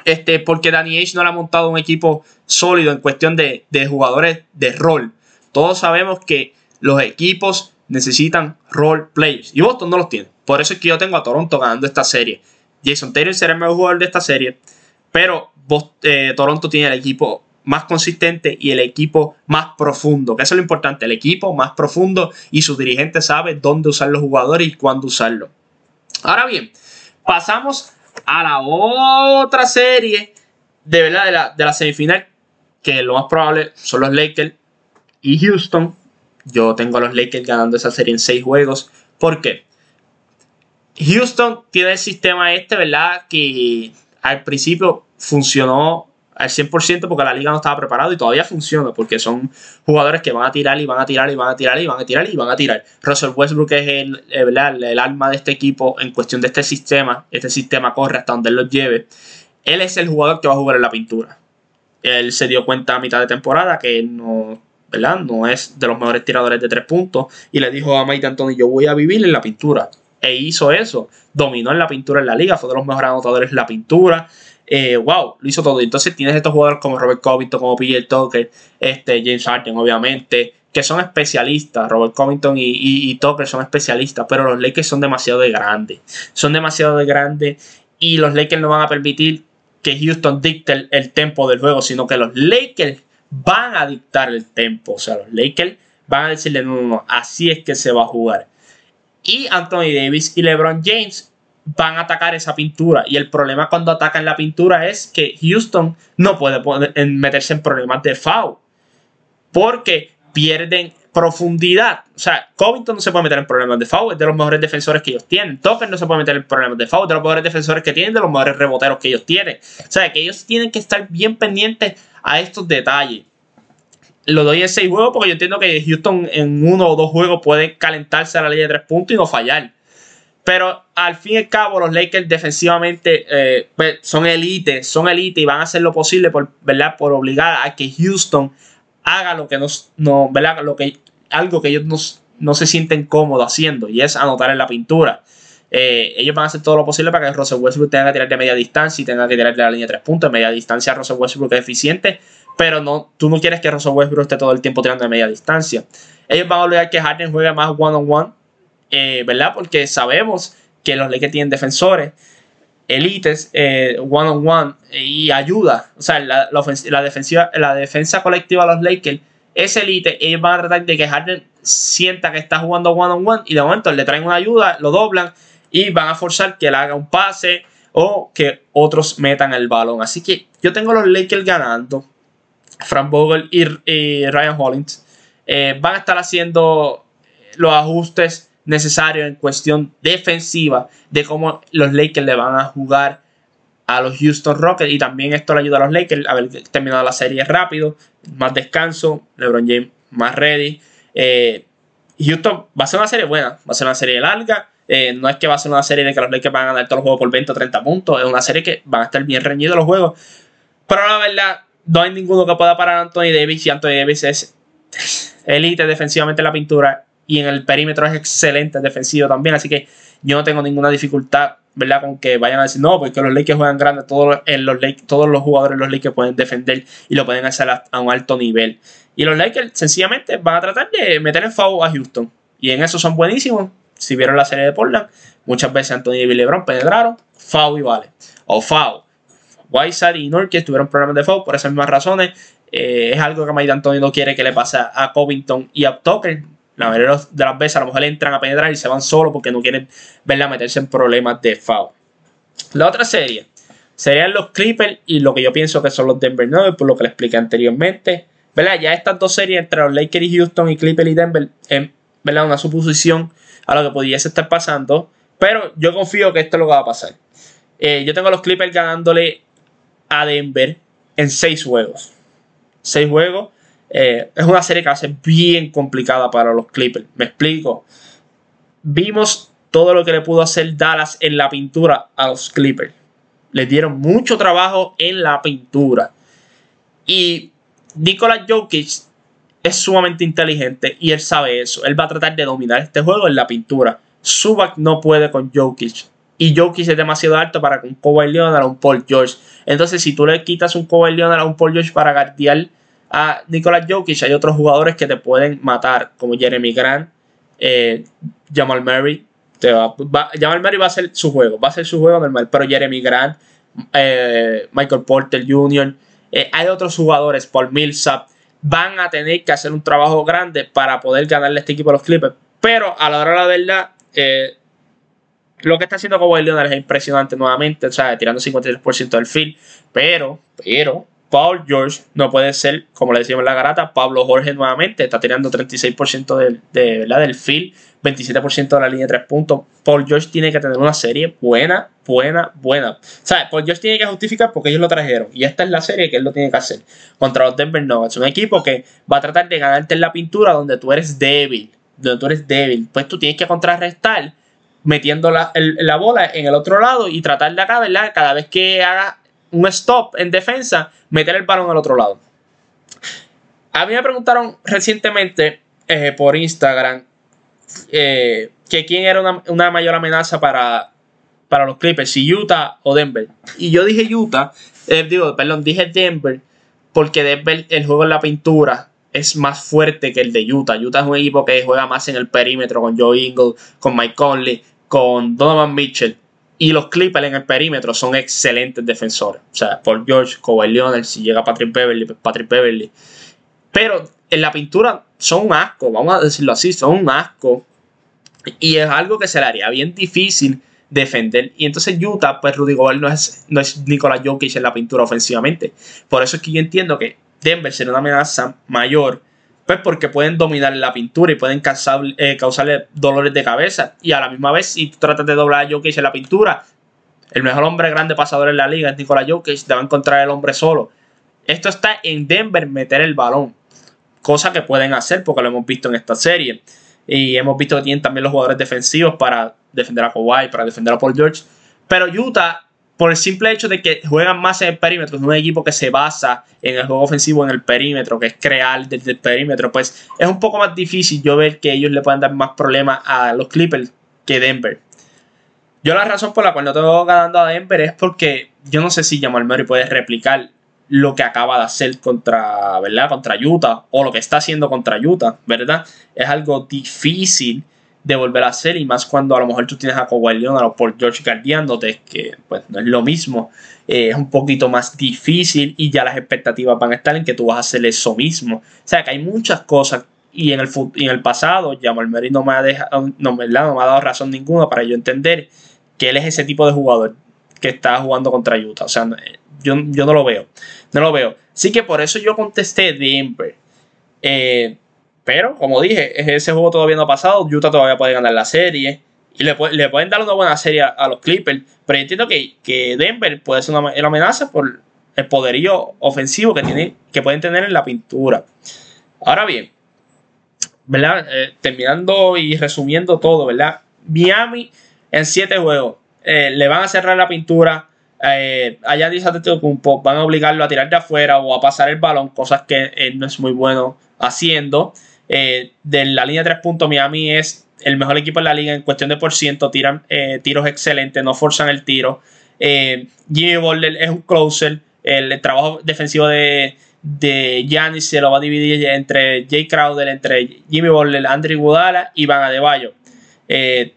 Este, porque Danny H no le ha montado un equipo sólido en cuestión de, de jugadores de rol. Todos sabemos que los equipos necesitan role players y Boston no los tiene. Por eso es que yo tengo a Toronto ganando esta serie. Jason Taylor será el mejor jugador de esta serie, pero eh, Toronto tiene el equipo más consistente y el equipo más profundo, que eso es lo importante, el equipo más profundo y su dirigente sabe dónde usar los jugadores y cuándo usarlo. Ahora bien, pasamos a la otra serie de verdad de la, de la semifinal, que lo más probable son los Lakers y Houston. Yo tengo a los Lakers ganando esa serie en seis juegos. ¿Por qué? Houston tiene el sistema este, ¿verdad? Que al principio funcionó al 100% porque la liga no estaba preparada y todavía funciona porque son jugadores que van a tirar y van a tirar y van a tirar y van a tirar y van a tirar. Russell Westbrook es el, el, el alma de este equipo en cuestión de este sistema. Este sistema corre hasta donde él los lleve. Él es el jugador que va a jugar en la pintura. Él se dio cuenta a mitad de temporada que no, no es de los mejores tiradores de tres puntos y le dijo a Mike Anthony, yo voy a vivir en la pintura. E hizo eso, dominó en la pintura en la liga, fue de los mejores anotadores en la pintura. Eh, wow, lo hizo todo. Entonces tienes estos jugadores como Robert Covington, como PJ Tucker, este, James Harden, obviamente, que son especialistas. Robert Covington y, y, Tucker son especialistas, pero los Lakers son demasiado de grandes. Son demasiado de grandes y los Lakers no van a permitir que Houston dicte el, tempo del juego, sino que los Lakers van a dictar el tempo. O sea, los Lakers van a decirle, no, no, no, así es que se va a jugar. Y Anthony Davis y LeBron James van a atacar esa pintura. Y el problema cuando atacan la pintura es que Houston no puede meterse en problemas de foul. Porque pierden profundidad. O sea, Covington no se puede meter en problemas de foul, es de los mejores defensores que ellos tienen. Tucker no se puede meter en problemas de foul, de los mejores defensores que tienen, de los mejores reboteros que ellos tienen. O sea, que ellos tienen que estar bien pendientes a estos detalles. Lo doy en seis juegos porque yo entiendo que Houston en uno o dos juegos puede calentarse a la ley de tres puntos y no fallar. Pero al fin y al cabo, los Lakers defensivamente eh, pues, son elite, son elite y van a hacer lo posible por, ¿verdad? por obligar a que Houston haga lo que nos, no, ¿verdad? Lo que algo que ellos no, se sienten cómodos haciendo y es anotar en la pintura. Eh, ellos van a hacer todo lo posible para que Russell Westbrook tenga que tirar de media distancia y tenga que tirar de la línea de tres puntos. Media distancia Russell Westbrook es eficiente, pero no, tú no quieres que Russell Westbrook esté todo el tiempo tirando de media distancia. Ellos van a obligar que Harden juegue más one-on-one, eh, ¿verdad? Porque sabemos que los Lakers tienen defensores elites one on one y ayuda. O sea, la, la, defensiva, la defensa colectiva de los Lakers es elite, ellos van a tratar de que Harden sienta que está jugando one on one y de momento le traen una ayuda, lo doblan y van a forzar que él haga un pase o que otros metan el balón. Así que yo tengo los Lakers ganando. Frank Vogel y, Ryan Hollins eh, van a estar haciendo los ajustes necesarios en cuestión defensiva de cómo los Lakers le van a jugar a los Houston Rockets y también esto le ayuda a los Lakers a haber terminado la serie rápido, más descanso, LeBron James más ready. Eh, Houston va a ser una serie buena, va a ser una serie larga. Eh, no es que va a ser una serie de que los Lakers van a ganar todos los juegos por 20 o 30 puntos. Es una serie que van a estar bien reñidos los juegos. Pero la verdad, no hay ninguno que pueda parar a Anthony Davis. Y Anthony Davis es elite defensivamente en la pintura. Y en el perímetro es excelente defensivo también. Así que yo no tengo ninguna dificultad ¿verdad? Con que vayan a decir, no, porque los Lakers juegan grandes, todos, en los, todos los jugadores de los Lakers pueden defender y lo pueden hacer a, un alto nivel. Y los Lakers sencillamente van a tratar de meter en foul a Houston. Y en eso son buenísimos. Si vieron la serie de Portland, muchas veces Anthony y LeBron penetraron, foul y vale. O foul. Whiteside y Norquist tuvieron problemas de foul por esas mismas razones. Eh, es algo que Mike Anthony no quiere que le pase a Covington y a Tucker la mayoría de las veces a lo mejor entran a penetrar y se van solo porque no quieren verla meterse en problemas de foul. La otra serie serían los Clippers y lo que yo pienso que son los Denver Nuggets, por lo que le expliqué anteriormente. ¿Verdad? Ya estas dos series entre los Lakers y Houston y Clippers y Denver, en ¿verdad? una suposición a lo que pudiese estar pasando. Pero yo confío que esto es lo que va a pasar. Eh, yo tengo a los Clippers ganándole a Denver en seis juegos. Seis juegos. Eh, es una serie que va a ser bien complicada para los Clippers. Me explico. Vimos todo lo que le pudo hacer Dallas en la pintura a los Clippers. Les dieron mucho trabajo en la pintura. Y Nikola Jokic es sumamente inteligente y él sabe eso. Él va a tratar de dominar este juego en la pintura. Subac no puede con Jokic. Y Jokic es demasiado alto para un Kawhi Leonard o un Paul George. Entonces, si tú le quitas un Kawhi Leonard a un Paul George para guardiar a Nicolas Jokic, hay otros jugadores que te pueden matar, como Jeremy Grant, eh, Jamal Murray, Te va, Jamal Murray va a ser su juego, va a ser su juego normal, pero Jeremy Grant, eh, Michael Porter Jr., eh, hay otros jugadores, Paul Millsap, van a tener que hacer un trabajo grande para poder ganarle este equipo a los Clippers. Pero a la hora de la verdad, eh, lo que está haciendo Kawhi Leonard es impresionante nuevamente, o sea, tirando 53% del field. Pero, pero, Paul George no puede ser, como le decíamos en la garata, Pablo Jorge nuevamente, está tirando 36% del, de, ¿verdad? del field, 27% de la línea de 3 puntos. Paul George tiene que tener una serie buena, buena, buena. Sea, Paul George tiene que justificar porque ellos lo trajeron. Y esta es la serie que él lo tiene que hacer contra los Denver Nuggets. Un equipo que va a tratar de ganarte en la pintura donde tú eres débil. Donde tú eres débil. Pues tú tienes que contrarrestar metiendo la, la bola en el otro lado y tratar de acá, ¿verdad? Cada vez que haga un stop en defensa, meter el balón al otro lado. A mí me preguntaron recientemente eh, por Instagram eh, que quién era una, mayor amenaza para, para los Clippers, si Utah o Denver. Y yo dije Utah, eh, digo, perdón, dije Denver porque Denver, el juego en la pintura es más fuerte que el de Utah. Utah es un equipo que juega más en el perímetro con Joe Ingle, con Mike Conley, con Donovan Mitchell. Y los Clippers en el perímetro son excelentes defensores. O sea, Paul George, Kawhi Leonard, si llega Patrick Beverly, pues Patrick Beverly. Pero en la pintura son un asco, vamos a decirlo así, son un asco. Y es algo que se le haría bien difícil defender. Y entonces Utah, pues Rudy Gobert no es, no es Nikola Jokic en la pintura ofensivamente. Por eso es que yo entiendo que Denver será una amenaza mayor pues porque pueden dominar la pintura y pueden causar, eh, causarle dolores de cabeza. Y a la misma vez, si tú tratas de doblar a Jokic en la pintura, el mejor hombre grande pasador en la liga es Nikola Jokic, te va a encontrar el hombre solo. Esto está en Denver meter el balón, cosa que pueden hacer porque lo hemos visto en esta serie. Y hemos visto que tienen también los jugadores defensivos para defender a Kawhi, para defender a Paul George. Pero Utah por el simple hecho de que juegan más en el perímetro, es un equipo que se basa en el juego ofensivo en el perímetro, que es crear desde el perímetro, pues es un poco más difícil yo ver que ellos le puedan dar más problemas a los Clippers que Denver. Yo la razón por la cual no tengo ganando a Denver es porque yo no sé si Jamal Murray puede replicar lo que acaba de hacer contra, ¿verdad? contra Utah o lo que está haciendo contra Utah, ¿verdad? Es algo difícil de volver a hacer y más cuando a lo mejor tú tienes a Kawhi Leonard o por George guardiándote, que pues no es lo mismo, eh, es un poquito más difícil y ya las expectativas van a estar en que tú vas a hacer eso mismo. O sea que hay muchas cosas y en el, en el pasado Jamal Murray no me, ha dejado, no, me ha dado razón ninguna para yo entender que él es ese tipo de jugador que está jugando contra Utah. O sea, yo, yo no lo veo. No lo veo. Así que por eso yo contesté Denver. Eh, pero, como dije, ese juego todavía no ha pasado. Utah todavía puede ganar la serie. Y le, pueden dar una buena serie a, los Clippers. Pero entiendo que, Denver puede ser una, amenaza por el poderío ofensivo que, tiene, que pueden tener en la pintura. Ahora bien, ¿verdad? Eh, terminando y resumiendo todo, ¿verdad? Miami en siete juegos eh, le van a cerrar la pintura. Eh, allá dice van a obligarlo a tirar de afuera o a pasar el balón, cosas que él no es muy bueno haciendo. Eh, de la línea de tres puntos, Miami es el mejor equipo en la liga en cuestión de por ciento. Tiran eh, tiros excelentes, no forzan el tiro. Eh, Jimmy Butler es un closer. El, trabajo defensivo de, de Giannis se lo va a dividir entre Jay Crowder, entre Jimmy Butler, Andrew Gudala y Van Adebayo. Eh,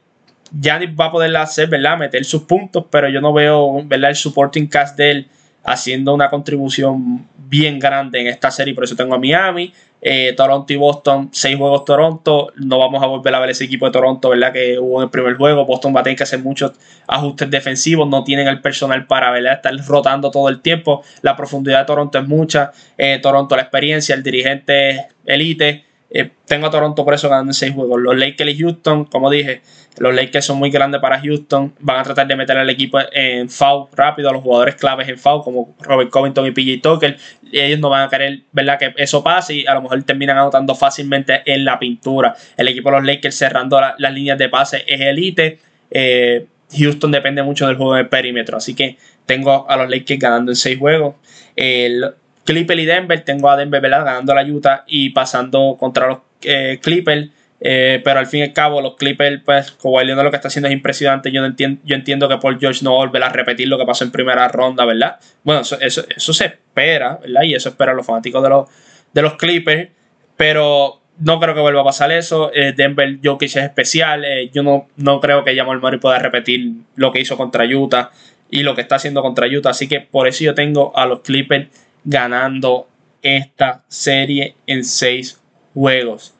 Giannis va a poder hacer, ¿verdad? Meter sus puntos, pero yo no veo, ¿verdad? El supporting cast de él haciendo una contribución bien grande en esta serie, por eso tengo a Miami. Eh, Toronto y Boston, seis juegos Toronto. No vamos a volver a ver ese equipo de Toronto, ¿verdad? Que hubo en el primer juego. Boston va a tener que hacer muchos ajustes defensivos. No tienen el personal para ¿verdad? estar rotando todo el tiempo. La profundidad de Toronto es mucha. Eh, Toronto, la experiencia, el dirigente elite. Eh, tengo a Toronto por eso ganando seis juegos. Los Lakers y Houston, como dije, los Lakers son muy grandes para Houston. Van a tratar de meter al equipo en foul rápido, a los jugadores claves en foul, como Robert Covington y PJ Tucker. Ellos no van a querer, ¿verdad? Que eso pase y a lo mejor terminan anotando fácilmente en la pintura. El equipo de los Lakers cerrando las líneas de pase es elite. Eh, Houston depende mucho del juego de perímetro. Así que tengo a los Lakers ganando en seis juegos. El Clipper y Denver, tengo a Denver ¿verdad? ganando la Utah y pasando contra los eh, Clippers. Eh, pero al fin y al cabo, los Clippers, pues, como Leonard lo que está haciendo es impresionante. Yo, no entiendo, yo entiendo que Paul George no va a repetir lo que pasó en primera ronda, ¿verdad? Bueno, eso, eso, se espera, ¿verdad? Y eso espera los fanáticos de los, de los Clippers. Pero no creo que vuelva a pasar eso. Eh, Denver Jokic es especial. Eh, yo no, no creo que Jamal Murray pueda repetir lo que hizo contra Utah y lo que está haciendo contra Utah. Así que por eso yo tengo a los Clippers ganando esta serie en seis juegos.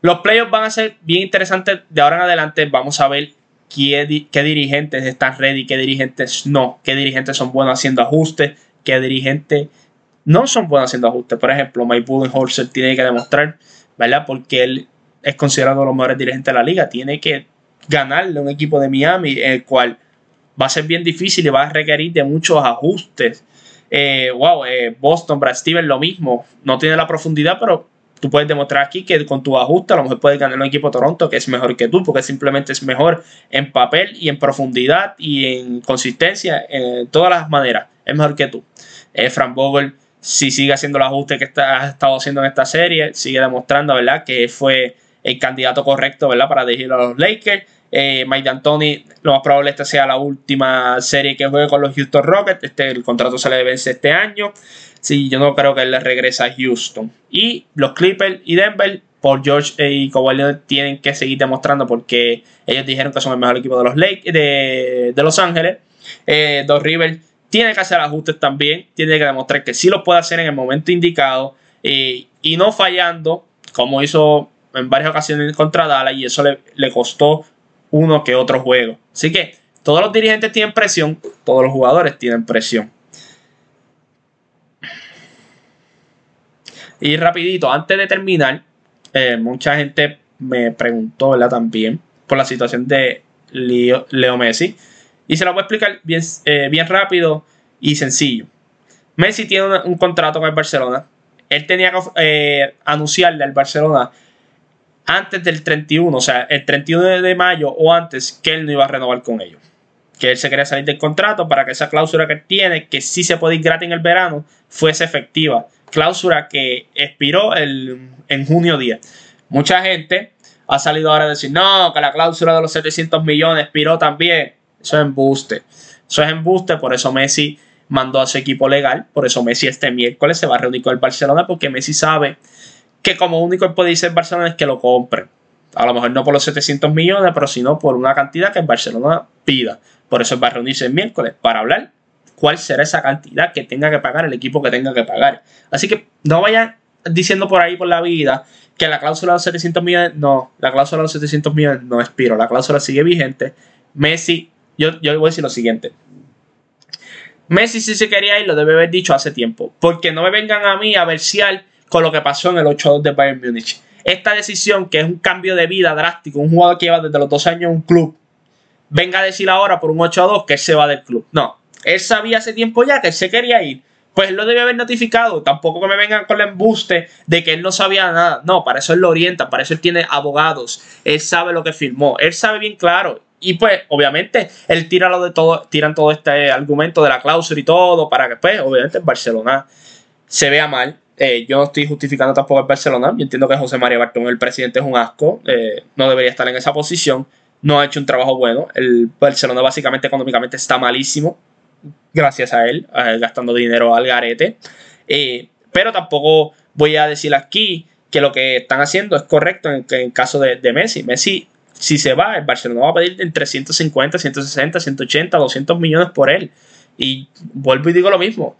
Los playoffs van a ser bien interesantes de ahora en adelante. Vamos a ver qué, dirigentes están ready, qué dirigentes no, qué dirigentes son buenos haciendo ajustes, qué dirigentes no son buenos haciendo ajustes. Por ejemplo, Mike Budenholzer tiene que demostrar, ¿verdad? Porque él es considerado los mejores dirigentes de la liga. Tiene que ganarle a un equipo de Miami, el cual va a ser bien difícil y va a requerir de muchos ajustes. Eh, wow, eh, Boston, Brad Stevens, lo mismo. No tiene la profundidad, pero tú puedes demostrar aquí que con tu ajuste a lo mejor puedes ganar un equipo de Toronto que es mejor que tú, porque simplemente es mejor en papel y en profundidad y en consistencia, en todas las maneras. Es mejor que tú. Eh, Frank si sigue haciendo el ajuste que está, ha estado haciendo en esta serie, sigue demostrando, ¿verdad? Que fue el candidato correcto, ¿verdad? Para dirigir a los Lakers. Eh, Mike D'Antoni, lo más probable es que sea la última serie que juegue con los Houston Rockets. Este, el contrato se le vence este año. Sí, yo no creo que él le regrese a Houston. Y los Clippers y Denver, por George y Kawhi tienen que seguir demostrando porque ellos dijeron que son el mejor equipo de los Lakers, de, Los Ángeles. Eh, Dos Rivers tiene que hacer ajustes también, tiene que demostrar que sí lo puede hacer en el momento indicado eh, y no fallando, como hizo en varias ocasiones contra Dallas, y eso le costó uno que otro juego. Así que todos los dirigentes tienen presión, todos los jugadores tienen presión. Y rapidito, antes de terminar, eh, mucha gente me preguntó, ¿verdad? También por la situación de Leo, Leo Messi. Y se lo voy a explicar bien, eh, bien rápido y sencillo. Messi tiene un, contrato con el Barcelona. Él tenía que eh, anunciarle al Barcelona antes del 31, o sea, el 31 de mayo o antes, que él no iba a renovar con ellos. Que él se quería salir del contrato para que esa cláusula que tiene, que sí se puede ir gratis en el verano, fuese efectiva. Cláusula que expiró el, en junio 10. Mucha gente ha salido ahora a decir, no, que la cláusula de los 700 millones expiró también. Eso es embuste. Eso es embuste, por eso Messi mandó a su equipo legal, por eso Messi este miércoles se va a reunir con el Barcelona, porque Messi sabe que como único puede irse el Barcelona es que lo compre. A lo mejor no por los 700 millones, pero sino por una cantidad que el Barcelona pida. Por eso va a reunirse el miércoles para hablar cuál será esa cantidad que tenga que pagar el equipo que tenga que pagar. Así que no vayan diciendo por ahí por la vida que la cláusula de los 700 millones, no, la cláusula de los 700 millones no expiró, la cláusula sigue vigente. Messi yo, yo voy a decir lo siguiente. Messi si se quería ir lo debe haber dicho hace tiempo. Porque no me vengan a mí a versear con lo que pasó en el 8-2 de Bayern Múnich. Esta decisión, que es un cambio de vida drástico, un jugador que lleva desde los dos años en un club, venga a decir ahora por un 8-2 que se va del club. No, él sabía hace tiempo ya que él se quería ir. Pues él lo debe haber notificado. Tampoco que me vengan con el embuste de que él no sabía nada. No, para eso él lo orienta, para eso él tiene abogados. Él sabe lo que firmó. Él sabe bien claro. Y pues, obviamente, él tira lo de todo, tiran todo este argumento de la cláusula y todo para que, pues, obviamente, en Barcelona se vea mal. Eh, yo no estoy justificando tampoco el Barcelona. Yo entiendo que José María Bartón, el presidente, es un asco. Eh, no debería estar en esa posición. No ha hecho un trabajo bueno. El Barcelona, básicamente, económicamente está malísimo. Gracias a él, eh, gastando dinero al garete. pero tampoco voy a decir aquí que lo que están haciendo es correcto en, en caso de, de Messi. Messi si se va, el Barcelona va a pedir entre 150, 160, 180, 200 millones por él. Y vuelvo y digo lo mismo.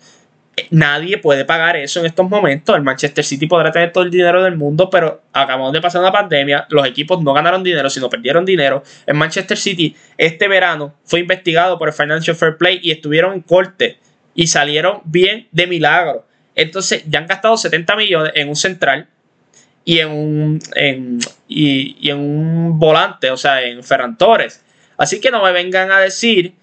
Nadie puede pagar eso en estos momentos. El Manchester City podrá tener todo el dinero del mundo, pero acabamos de pasar una pandemia. Los equipos no ganaron dinero, sino perdieron dinero. El Manchester City este verano fue investigado por el Financial Fair Play y estuvieron en corte y salieron bien de milagro. Entonces ya han gastado 70 millones en un central y en un, y, en un volante, o sea, en Ferran Torres. Así que no me vengan a decir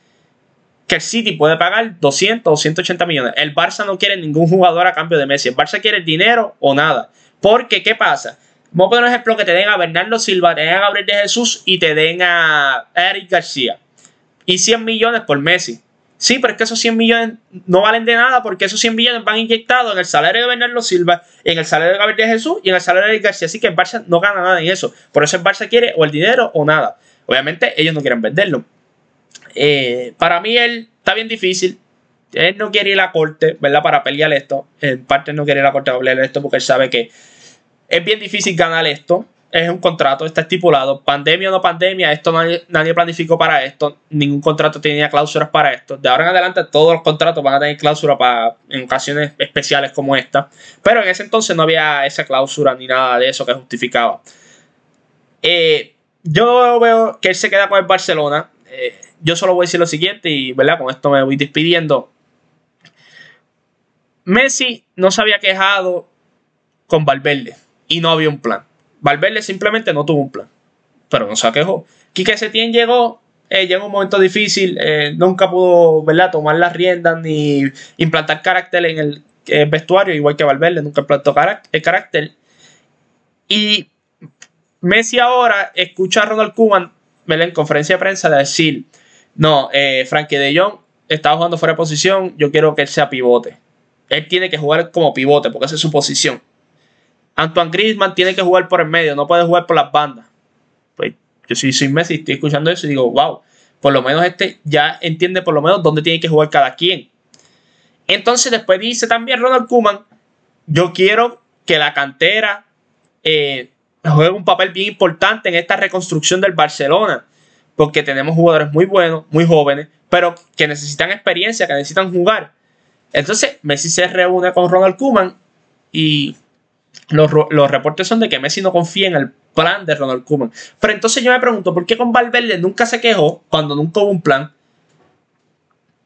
que el City puede pagar 200 o 180 millones. El Barça no quiere ningún jugador a cambio de Messi. El Barça quiere dinero o nada. Porque, ¿qué pasa? Vamos a poner un ejemplo que te den a Bernardo Silva, te den a Gabriel de Jesús y te den a Eric García. Y 100 millones por Messi. Sí, pero es que esos 100 millones no valen de nada porque esos 100 millones van inyectados en el salario de Bernardo Silva, en el salario de Gabriel de Jesús y en el salario de García. Así que el Barça no gana nada en eso. Por eso el Barça quiere o el dinero o nada. Obviamente ellos no quieren venderlo. Eh, para mí él está bien difícil. Él no quiere ir a la corte, ¿verdad? Para pelear esto. En parte no quiere ir a la corte para pelear esto porque él sabe que Es bien difícil ganar esto. Es un contrato, está estipulado. Pandemia o no pandemia, esto nadie, planificó para esto. Ningún contrato tenía cláusulas para esto. De ahora en adelante, todos los contratos van a tener cláusulas para en ocasiones especiales como esta. Pero en ese entonces no había esa cláusula ni nada de eso que justificaba. Eh, yo veo que él se queda con el Barcelona. Eh, yo solo voy a decir lo siguiente y ¿verdad? con esto me voy despidiendo. Messi no se había quejado con Valverde y no había un plan. Valverde simplemente no tuvo un plan, pero no se quejó. Quique Setién llegó, eh, llegó un momento difícil, eh, nunca pudo ¿verdad? tomar las riendas ni implantar carácter en el, vestuario, igual que Valverde, nunca implantó el carácter. Y Messi ahora escucha a Ronald Koeman en conferencia de prensa de decir, no, eh, Frankie de Jong está jugando fuera de posición, yo quiero que él sea pivote. Él tiene que jugar como pivote porque esa es su posición. Antoine Griezmann tiene que jugar por el medio, no puede jugar por las bandas. Pues yo sí soy Messi, estoy escuchando eso y digo, wow, por lo menos este ya entiende por lo menos dónde tiene que jugar cada quien. Entonces después dice también Ronald Koeman, yo quiero que la cantera eh, juegue un papel bien importante en esta reconstrucción del Barcelona, porque tenemos jugadores muy buenos, muy jóvenes, pero que necesitan experiencia, que necesitan jugar. Entonces Messi se reúne con Ronald Koeman y los, reportes son de que Messi no confía en el plan de Ronald Koeman. Pero entonces yo me pregunto, ¿por qué con Valverde nunca se quejó cuando nunca hubo un plan?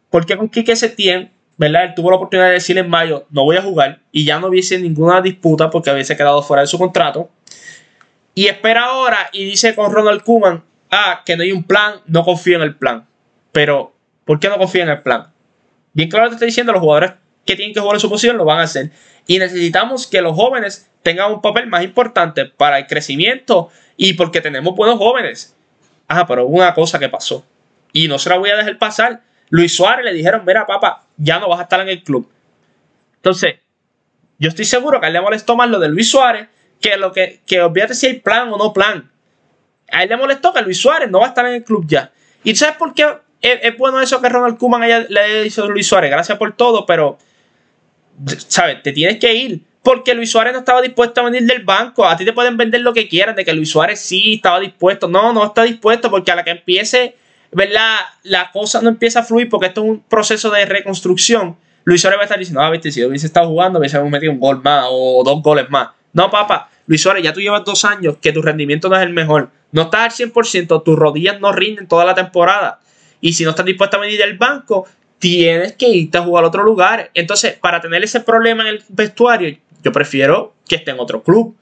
¿Por qué con Quique Setién, verdad? Él tuvo la oportunidad de decir en mayo, no voy a jugar, y ya no hubiese ninguna disputa porque hubiese quedado fuera de su contrato. Y espera ahora y dice con Ronald Koeman, ah, que no hay un plan, no confío en el plan. Pero, ¿por qué no confío en el plan? Bien claro te estoy diciendo, los jugadores que tienen que jugar en su posición lo van a hacer. Y necesitamos que los jóvenes tengan un papel más importante para el crecimiento y porque tenemos buenos jóvenes. Ah, pero una cosa que pasó. Y no se la voy a dejar pasar. Luis Suárez le dijeron, mira, papá, ya no vas a estar en el club. Entonces, yo estoy seguro que a él le molestó más lo de Luis Suárez que lo que, que si hay plan o no plan. A él le molestó que Luis Suárez no va a estar en el club ya. ¿Y sabes por qué es, bueno eso que Ronald haya, le haya dicho a Luis Suárez? Gracias por todo, pero ¿sabes? Te tienes que ir. Porque Luis Suárez no estaba dispuesto a venir del banco. A ti te pueden vender lo que quieran, de que Luis Suárez sí estaba dispuesto. No, no está dispuesto porque a la que empiece, ¿verdad? La cosa no empieza a fluir porque esto es un proceso de reconstrucción. Luis Suárez va a estar diciendo, ah, viste, si yo hubiese estado jugando, hubiese metido un gol más o dos goles más. No, papá, Luis Suárez, ya tú llevas dos años que tu rendimiento no es el mejor. No estás al 100%, tus rodillas no rinden toda la temporada. Y si no estás dispuesto a venir del banco, tienes que irte a jugar a otro lugar. Entonces, para tener ese problema en el vestuario, yo prefiero que esté en otro club.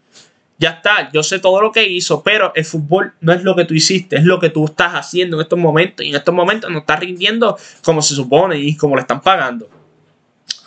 Ya está, yo sé todo lo que hizo, pero el fútbol no es lo que tú hiciste, es lo que tú estás haciendo en estos momentos. Y en estos momentos no estás rindiendo como se supone y como le están pagando.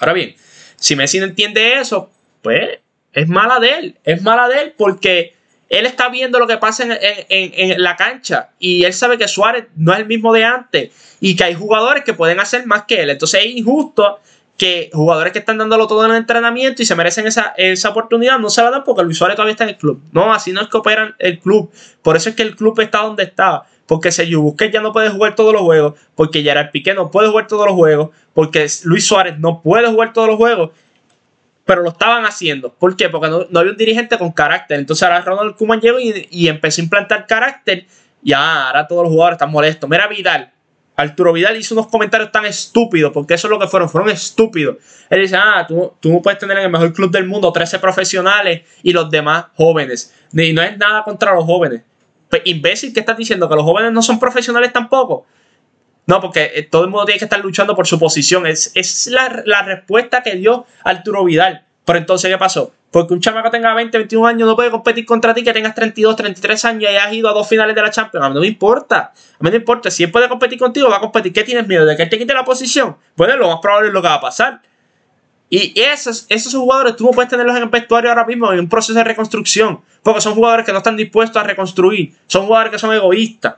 Ahora bien, si Messi no entiende eso, pues es mala de él. Es mala de él porque él está viendo lo que pasa en, la cancha y él sabe que Suárez no es el mismo de antes y que hay jugadores que pueden hacer más que él. Entonces es injusto que jugadores que están dándolo todo en el entrenamiento y se merecen esa, esa oportunidad no se la dan porque Luis Suárez todavía está en el club. No, así no es que operan el club. Por eso es que el club está donde está. Porque Sergio Busquets ya no puede jugar todos los juegos. Porque Gerard Piqué no puede jugar todos los juegos. Porque Luis Suárez no puede jugar todos los juegos pero lo estaban haciendo. ¿Por qué? Porque no, había un dirigente con carácter. Entonces ahora Ronald Koeman llegó y, empezó a implantar carácter. Y ahora todos los jugadores están molestos. Mira Vidal. Arturo Vidal hizo unos comentarios tan estúpidos, porque eso es lo que fueron, fueron estúpidos. Él dice, ah, tú, tú no puedes tener en el mejor club del mundo 13 profesionales y los demás jóvenes. Y no es nada contra los jóvenes. Pues, imbécil, ¿qué estás diciendo? ¿Que los jóvenes no son profesionales tampoco? No, porque eh, todo el mundo tiene que estar luchando por su posición. Es, es la, la, respuesta que dio Arturo Vidal. Pero entonces, ¿qué pasó? Porque un chamaco tenga 20, 21 años no puede competir contra ti, que tengas 32, 33 años y hayas ido a dos finales de la Champions. A mí no me importa. A mí no importa. Si él puede competir contigo, va a competir. ¿Qué tienes miedo? ¿De que él te quite la posición? Bueno, lo más probable es lo que va a pasar. Y esos, esos jugadores tú no puedes tenerlos en el vestuario ahora mismo en un proceso de reconstrucción. Porque son jugadores que no están dispuestos a reconstruir. Son jugadores que son egoístas.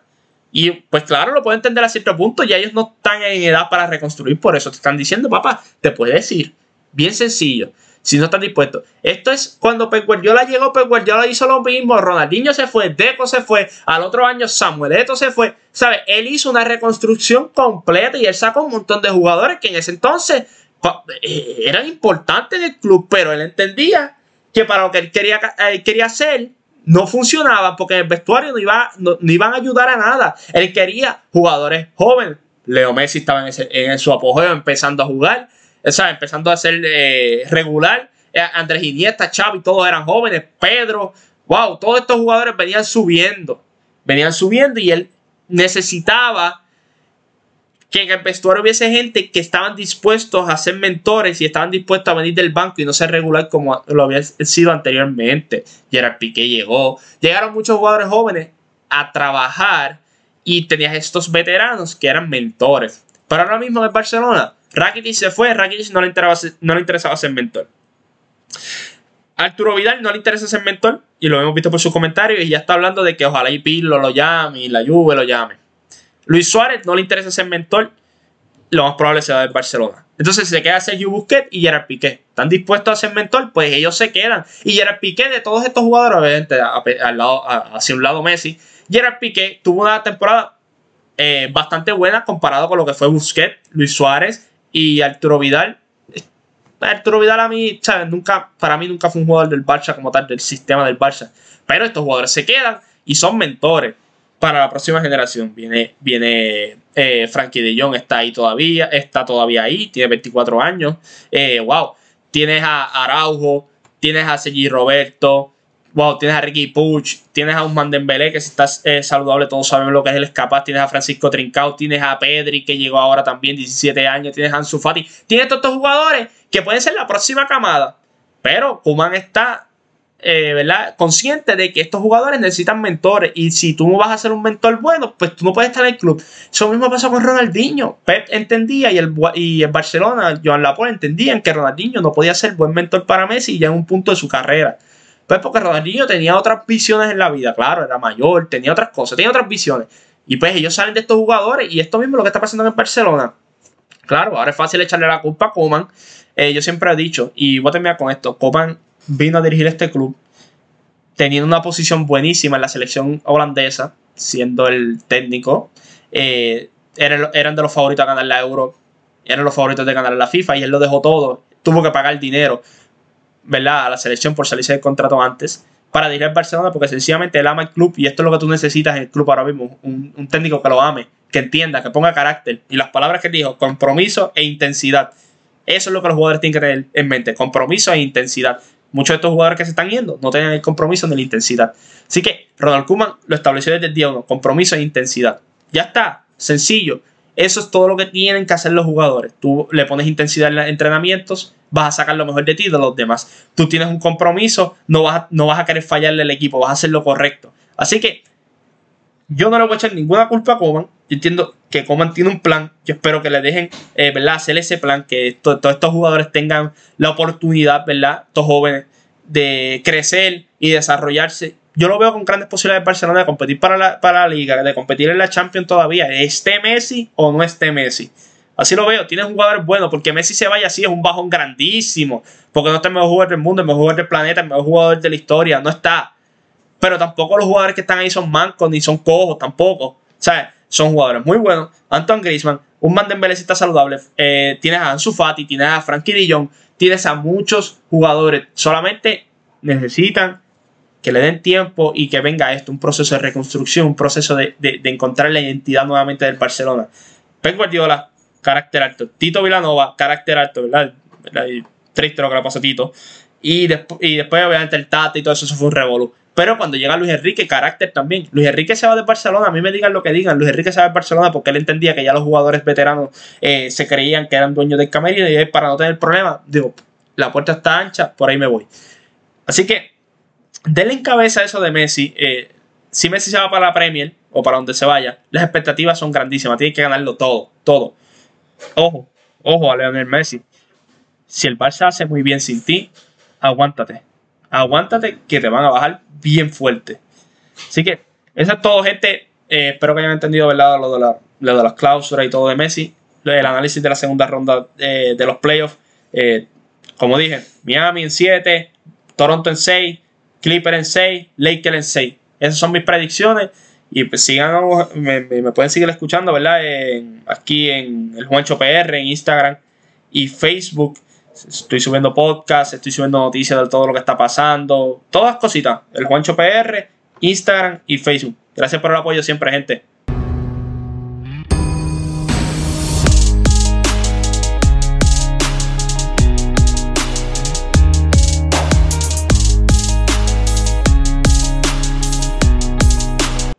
Y pues claro, lo puedo entender a cierto punto, ya ellos no están en edad para reconstruir, por eso. Te están diciendo, papá, te puedes ir. Bien sencillo, si no están dispuestos. Esto es cuando Pep Guardiola llegó, Pep Guardiola hizo lo mismo, Ronaldinho se fue, Deco se fue, al otro año Samuel Eto se fue, ¿sabes? Él hizo una reconstrucción completa y él sacó un montón de jugadores que en ese entonces eh, eran importantes en el club, pero él entendía que para lo que él quería, eh, quería hacer no funcionaba porque el vestuario no, iba, no, iban a ayudar a nada. Él quería jugadores jóvenes. Leo Messi estaba en, en su apogeo empezando a jugar, o empezando a ser eh, regular. Eh, Andrés Iniesta, Xavi, todos eran jóvenes. Pedro, wow, todos estos jugadores venían subiendo. Venían subiendo y él necesitaba que en el vestuario hubiese gente que estaban dispuestos a ser mentores y estaban dispuestos a venir del banco y no ser regular como lo había sido anteriormente. Gerard Piqué llegó, llegaron muchos jugadores jóvenes a trabajar y tenías estos veteranos que eran mentores. Pero ahora mismo en Barcelona, Rakitic se fue, Rakitic no le interesaba, no le interesaba ser mentor. Arturo Vidal no le interesa ser mentor y lo hemos visto por sus comentarios y ya está hablando de que ojalá y Pirlo lo llame y la Juve lo llame. Luis Suárez no le interesa ser mentor, lo más probable sea del Barcelona. Entonces se queda Sergio Busquets y Gerard Piqué. ¿Están dispuestos a ser mentor? Pues ellos se quedan. Y Gerard Piqué, de todos estos jugadores, al lado, hacia un lado Messi, Gerard Piqué tuvo una temporada eh, bastante buena comparado con lo que fue Busquets, Luis Suárez y Arturo Vidal. Arturo Vidal a mí, ¿sabes? Nunca, para mí nunca fue un jugador del Barça como tal, del sistema del Barça. Pero estos jugadores se quedan y son mentores para la próxima generación. Viene, viene eh, Frankie de Jong, está ahí todavía, está todavía ahí, tiene 24 años. Eh, wow, tienes a Araujo, tienes a Sergi Roberto, wow, tienes a Ricky Puch, tienes a Usman Dembélé, que si está eh, saludable todos sabemos lo que es el escapaz, tienes a Francisco Trincao, tienes a Pedri, que llegó ahora también, 17 años, tienes a Ansu Fati, tienes todos estos jugadores que pueden ser la próxima camada. Pero Kuman está eh, ¿verdad? consciente de que estos jugadores necesitan mentores y si tú no vas a ser un mentor bueno, pues tú no puedes estar en el club. Eso mismo pasó con Ronaldinho. Pep entendía y el, y el Barcelona, Joan Laporte entendían que Ronaldinho no podía ser buen mentor para Messi ya en un punto de su carrera. Pues porque Ronaldinho tenía otras visiones en la vida, claro, era mayor, tenía otras cosas, tenía otras visiones. Y pues ellos salen de estos jugadores y esto mismo es lo que está pasando en Barcelona. Claro, ahora es fácil echarle la culpa a Koeman. Eh, yo siempre he dicho, y voy a terminar con esto, Koeman vino a dirigir este club teniendo una posición buenísima en la selección holandesa, siendo el técnico. Eh, eran, de los favoritos a ganar la Euro, eran los favoritos de ganar la FIFA y él lo dejó todo. Tuvo que pagar dinero, ¿verdad? A la selección por salirse del contrato antes para dirigir Barcelona porque sencillamente él ama el club y esto es lo que tú necesitas en el club ahora mismo. Un técnico que lo ame, que entienda, que ponga carácter. Y las palabras que dijo, compromiso e intensidad. Eso es lo que los jugadores tienen que tener en mente, compromiso e intensidad. Muchos de estos jugadores que se están yendo no tienen el compromiso ni la intensidad. Así que Ronald Koeman lo estableció desde el día uno, compromiso e intensidad. Ya está, sencillo. Eso es todo lo que tienen que hacer los jugadores. Tú le pones intensidad en los entrenamientos, vas a sacar lo mejor de ti de los demás. Tú tienes un compromiso, no vas, a, no vas a querer fallarle al equipo, vas a hacer lo correcto. Así que yo no le voy a echar ninguna culpa a Coman. Yo entiendo que Coman tiene un plan. Yo espero que le dejen eh, ¿verdad? hacer ese plan, que todos estos jugadores tengan la oportunidad, ¿verdad? Estos jóvenes, de crecer y desarrollarse. Yo lo veo con grandes posibilidades de Barcelona de competir para la, para la liga, de competir en la Champions todavía. ¿Esté Messi o no esté Messi? Así lo veo, tiene jugadores buenos, porque Messi se vaya así es un bajón grandísimo, porque no está el mejor jugador del mundo, el mejor jugador del planeta, el mejor jugador de la historia, no está. Pero tampoco los jugadores que están ahí son mancos ni son cojos, tampoco. O sea, son jugadores muy buenos. Anton Griezmann, un man de está saludable. Eh, tienes a Ansu Fati, tienes a Frankie de tienes a muchos jugadores. Solamente necesitan que le den tiempo y que venga esto, un proceso de reconstrucción, un proceso de, encontrar la identidad nuevamente del Barcelona. Pep Guardiola, carácter alto. Tito Villanova, carácter alto, ¿verdad? Triste lo que le pasó a Tito. Y, y después, obviamente, el Tata y todo eso, eso fue un revolú. Pero cuando llega Luis Enrique, carácter también. Luis Enrique se va de Barcelona, a mí me digan lo que digan. Luis Enrique se va de Barcelona porque él entendía que ya los jugadores veteranos eh, se creían que eran dueños del camerino y para no tener problemas, digo, la puerta está ancha, por ahí me voy. Así que, denle en cabeza eso de Messi. Eh, si Messi se va para la Premier o para donde se vaya, las expectativas son grandísimas. Tiene que ganarlo todo, todo. Ojo, ojo a Leonel Messi. Si el Barça hace muy bien sin ti, aguántate aguántate que te van a bajar bien fuerte. Así que eso es todo, gente. Eh, espero que hayan entendido ¿verdad? Lo, de las cláusulas y todo de Messi. El análisis de la segunda ronda eh, de los playoffs. Eh, como dije, Miami en 7, Toronto en 6, Clipper en 6, Lakers en 6. Esas son mis predicciones. Y pues sigan, me pueden seguir escuchando, ¿verdad? aquí en el Juancho PR, en Instagram y Facebook Estoy subiendo podcasts, estoy subiendo noticias de todo lo que está pasando. Todas cositas. El Juancho PR, Instagram y Facebook. Gracias por el apoyo siempre, gente.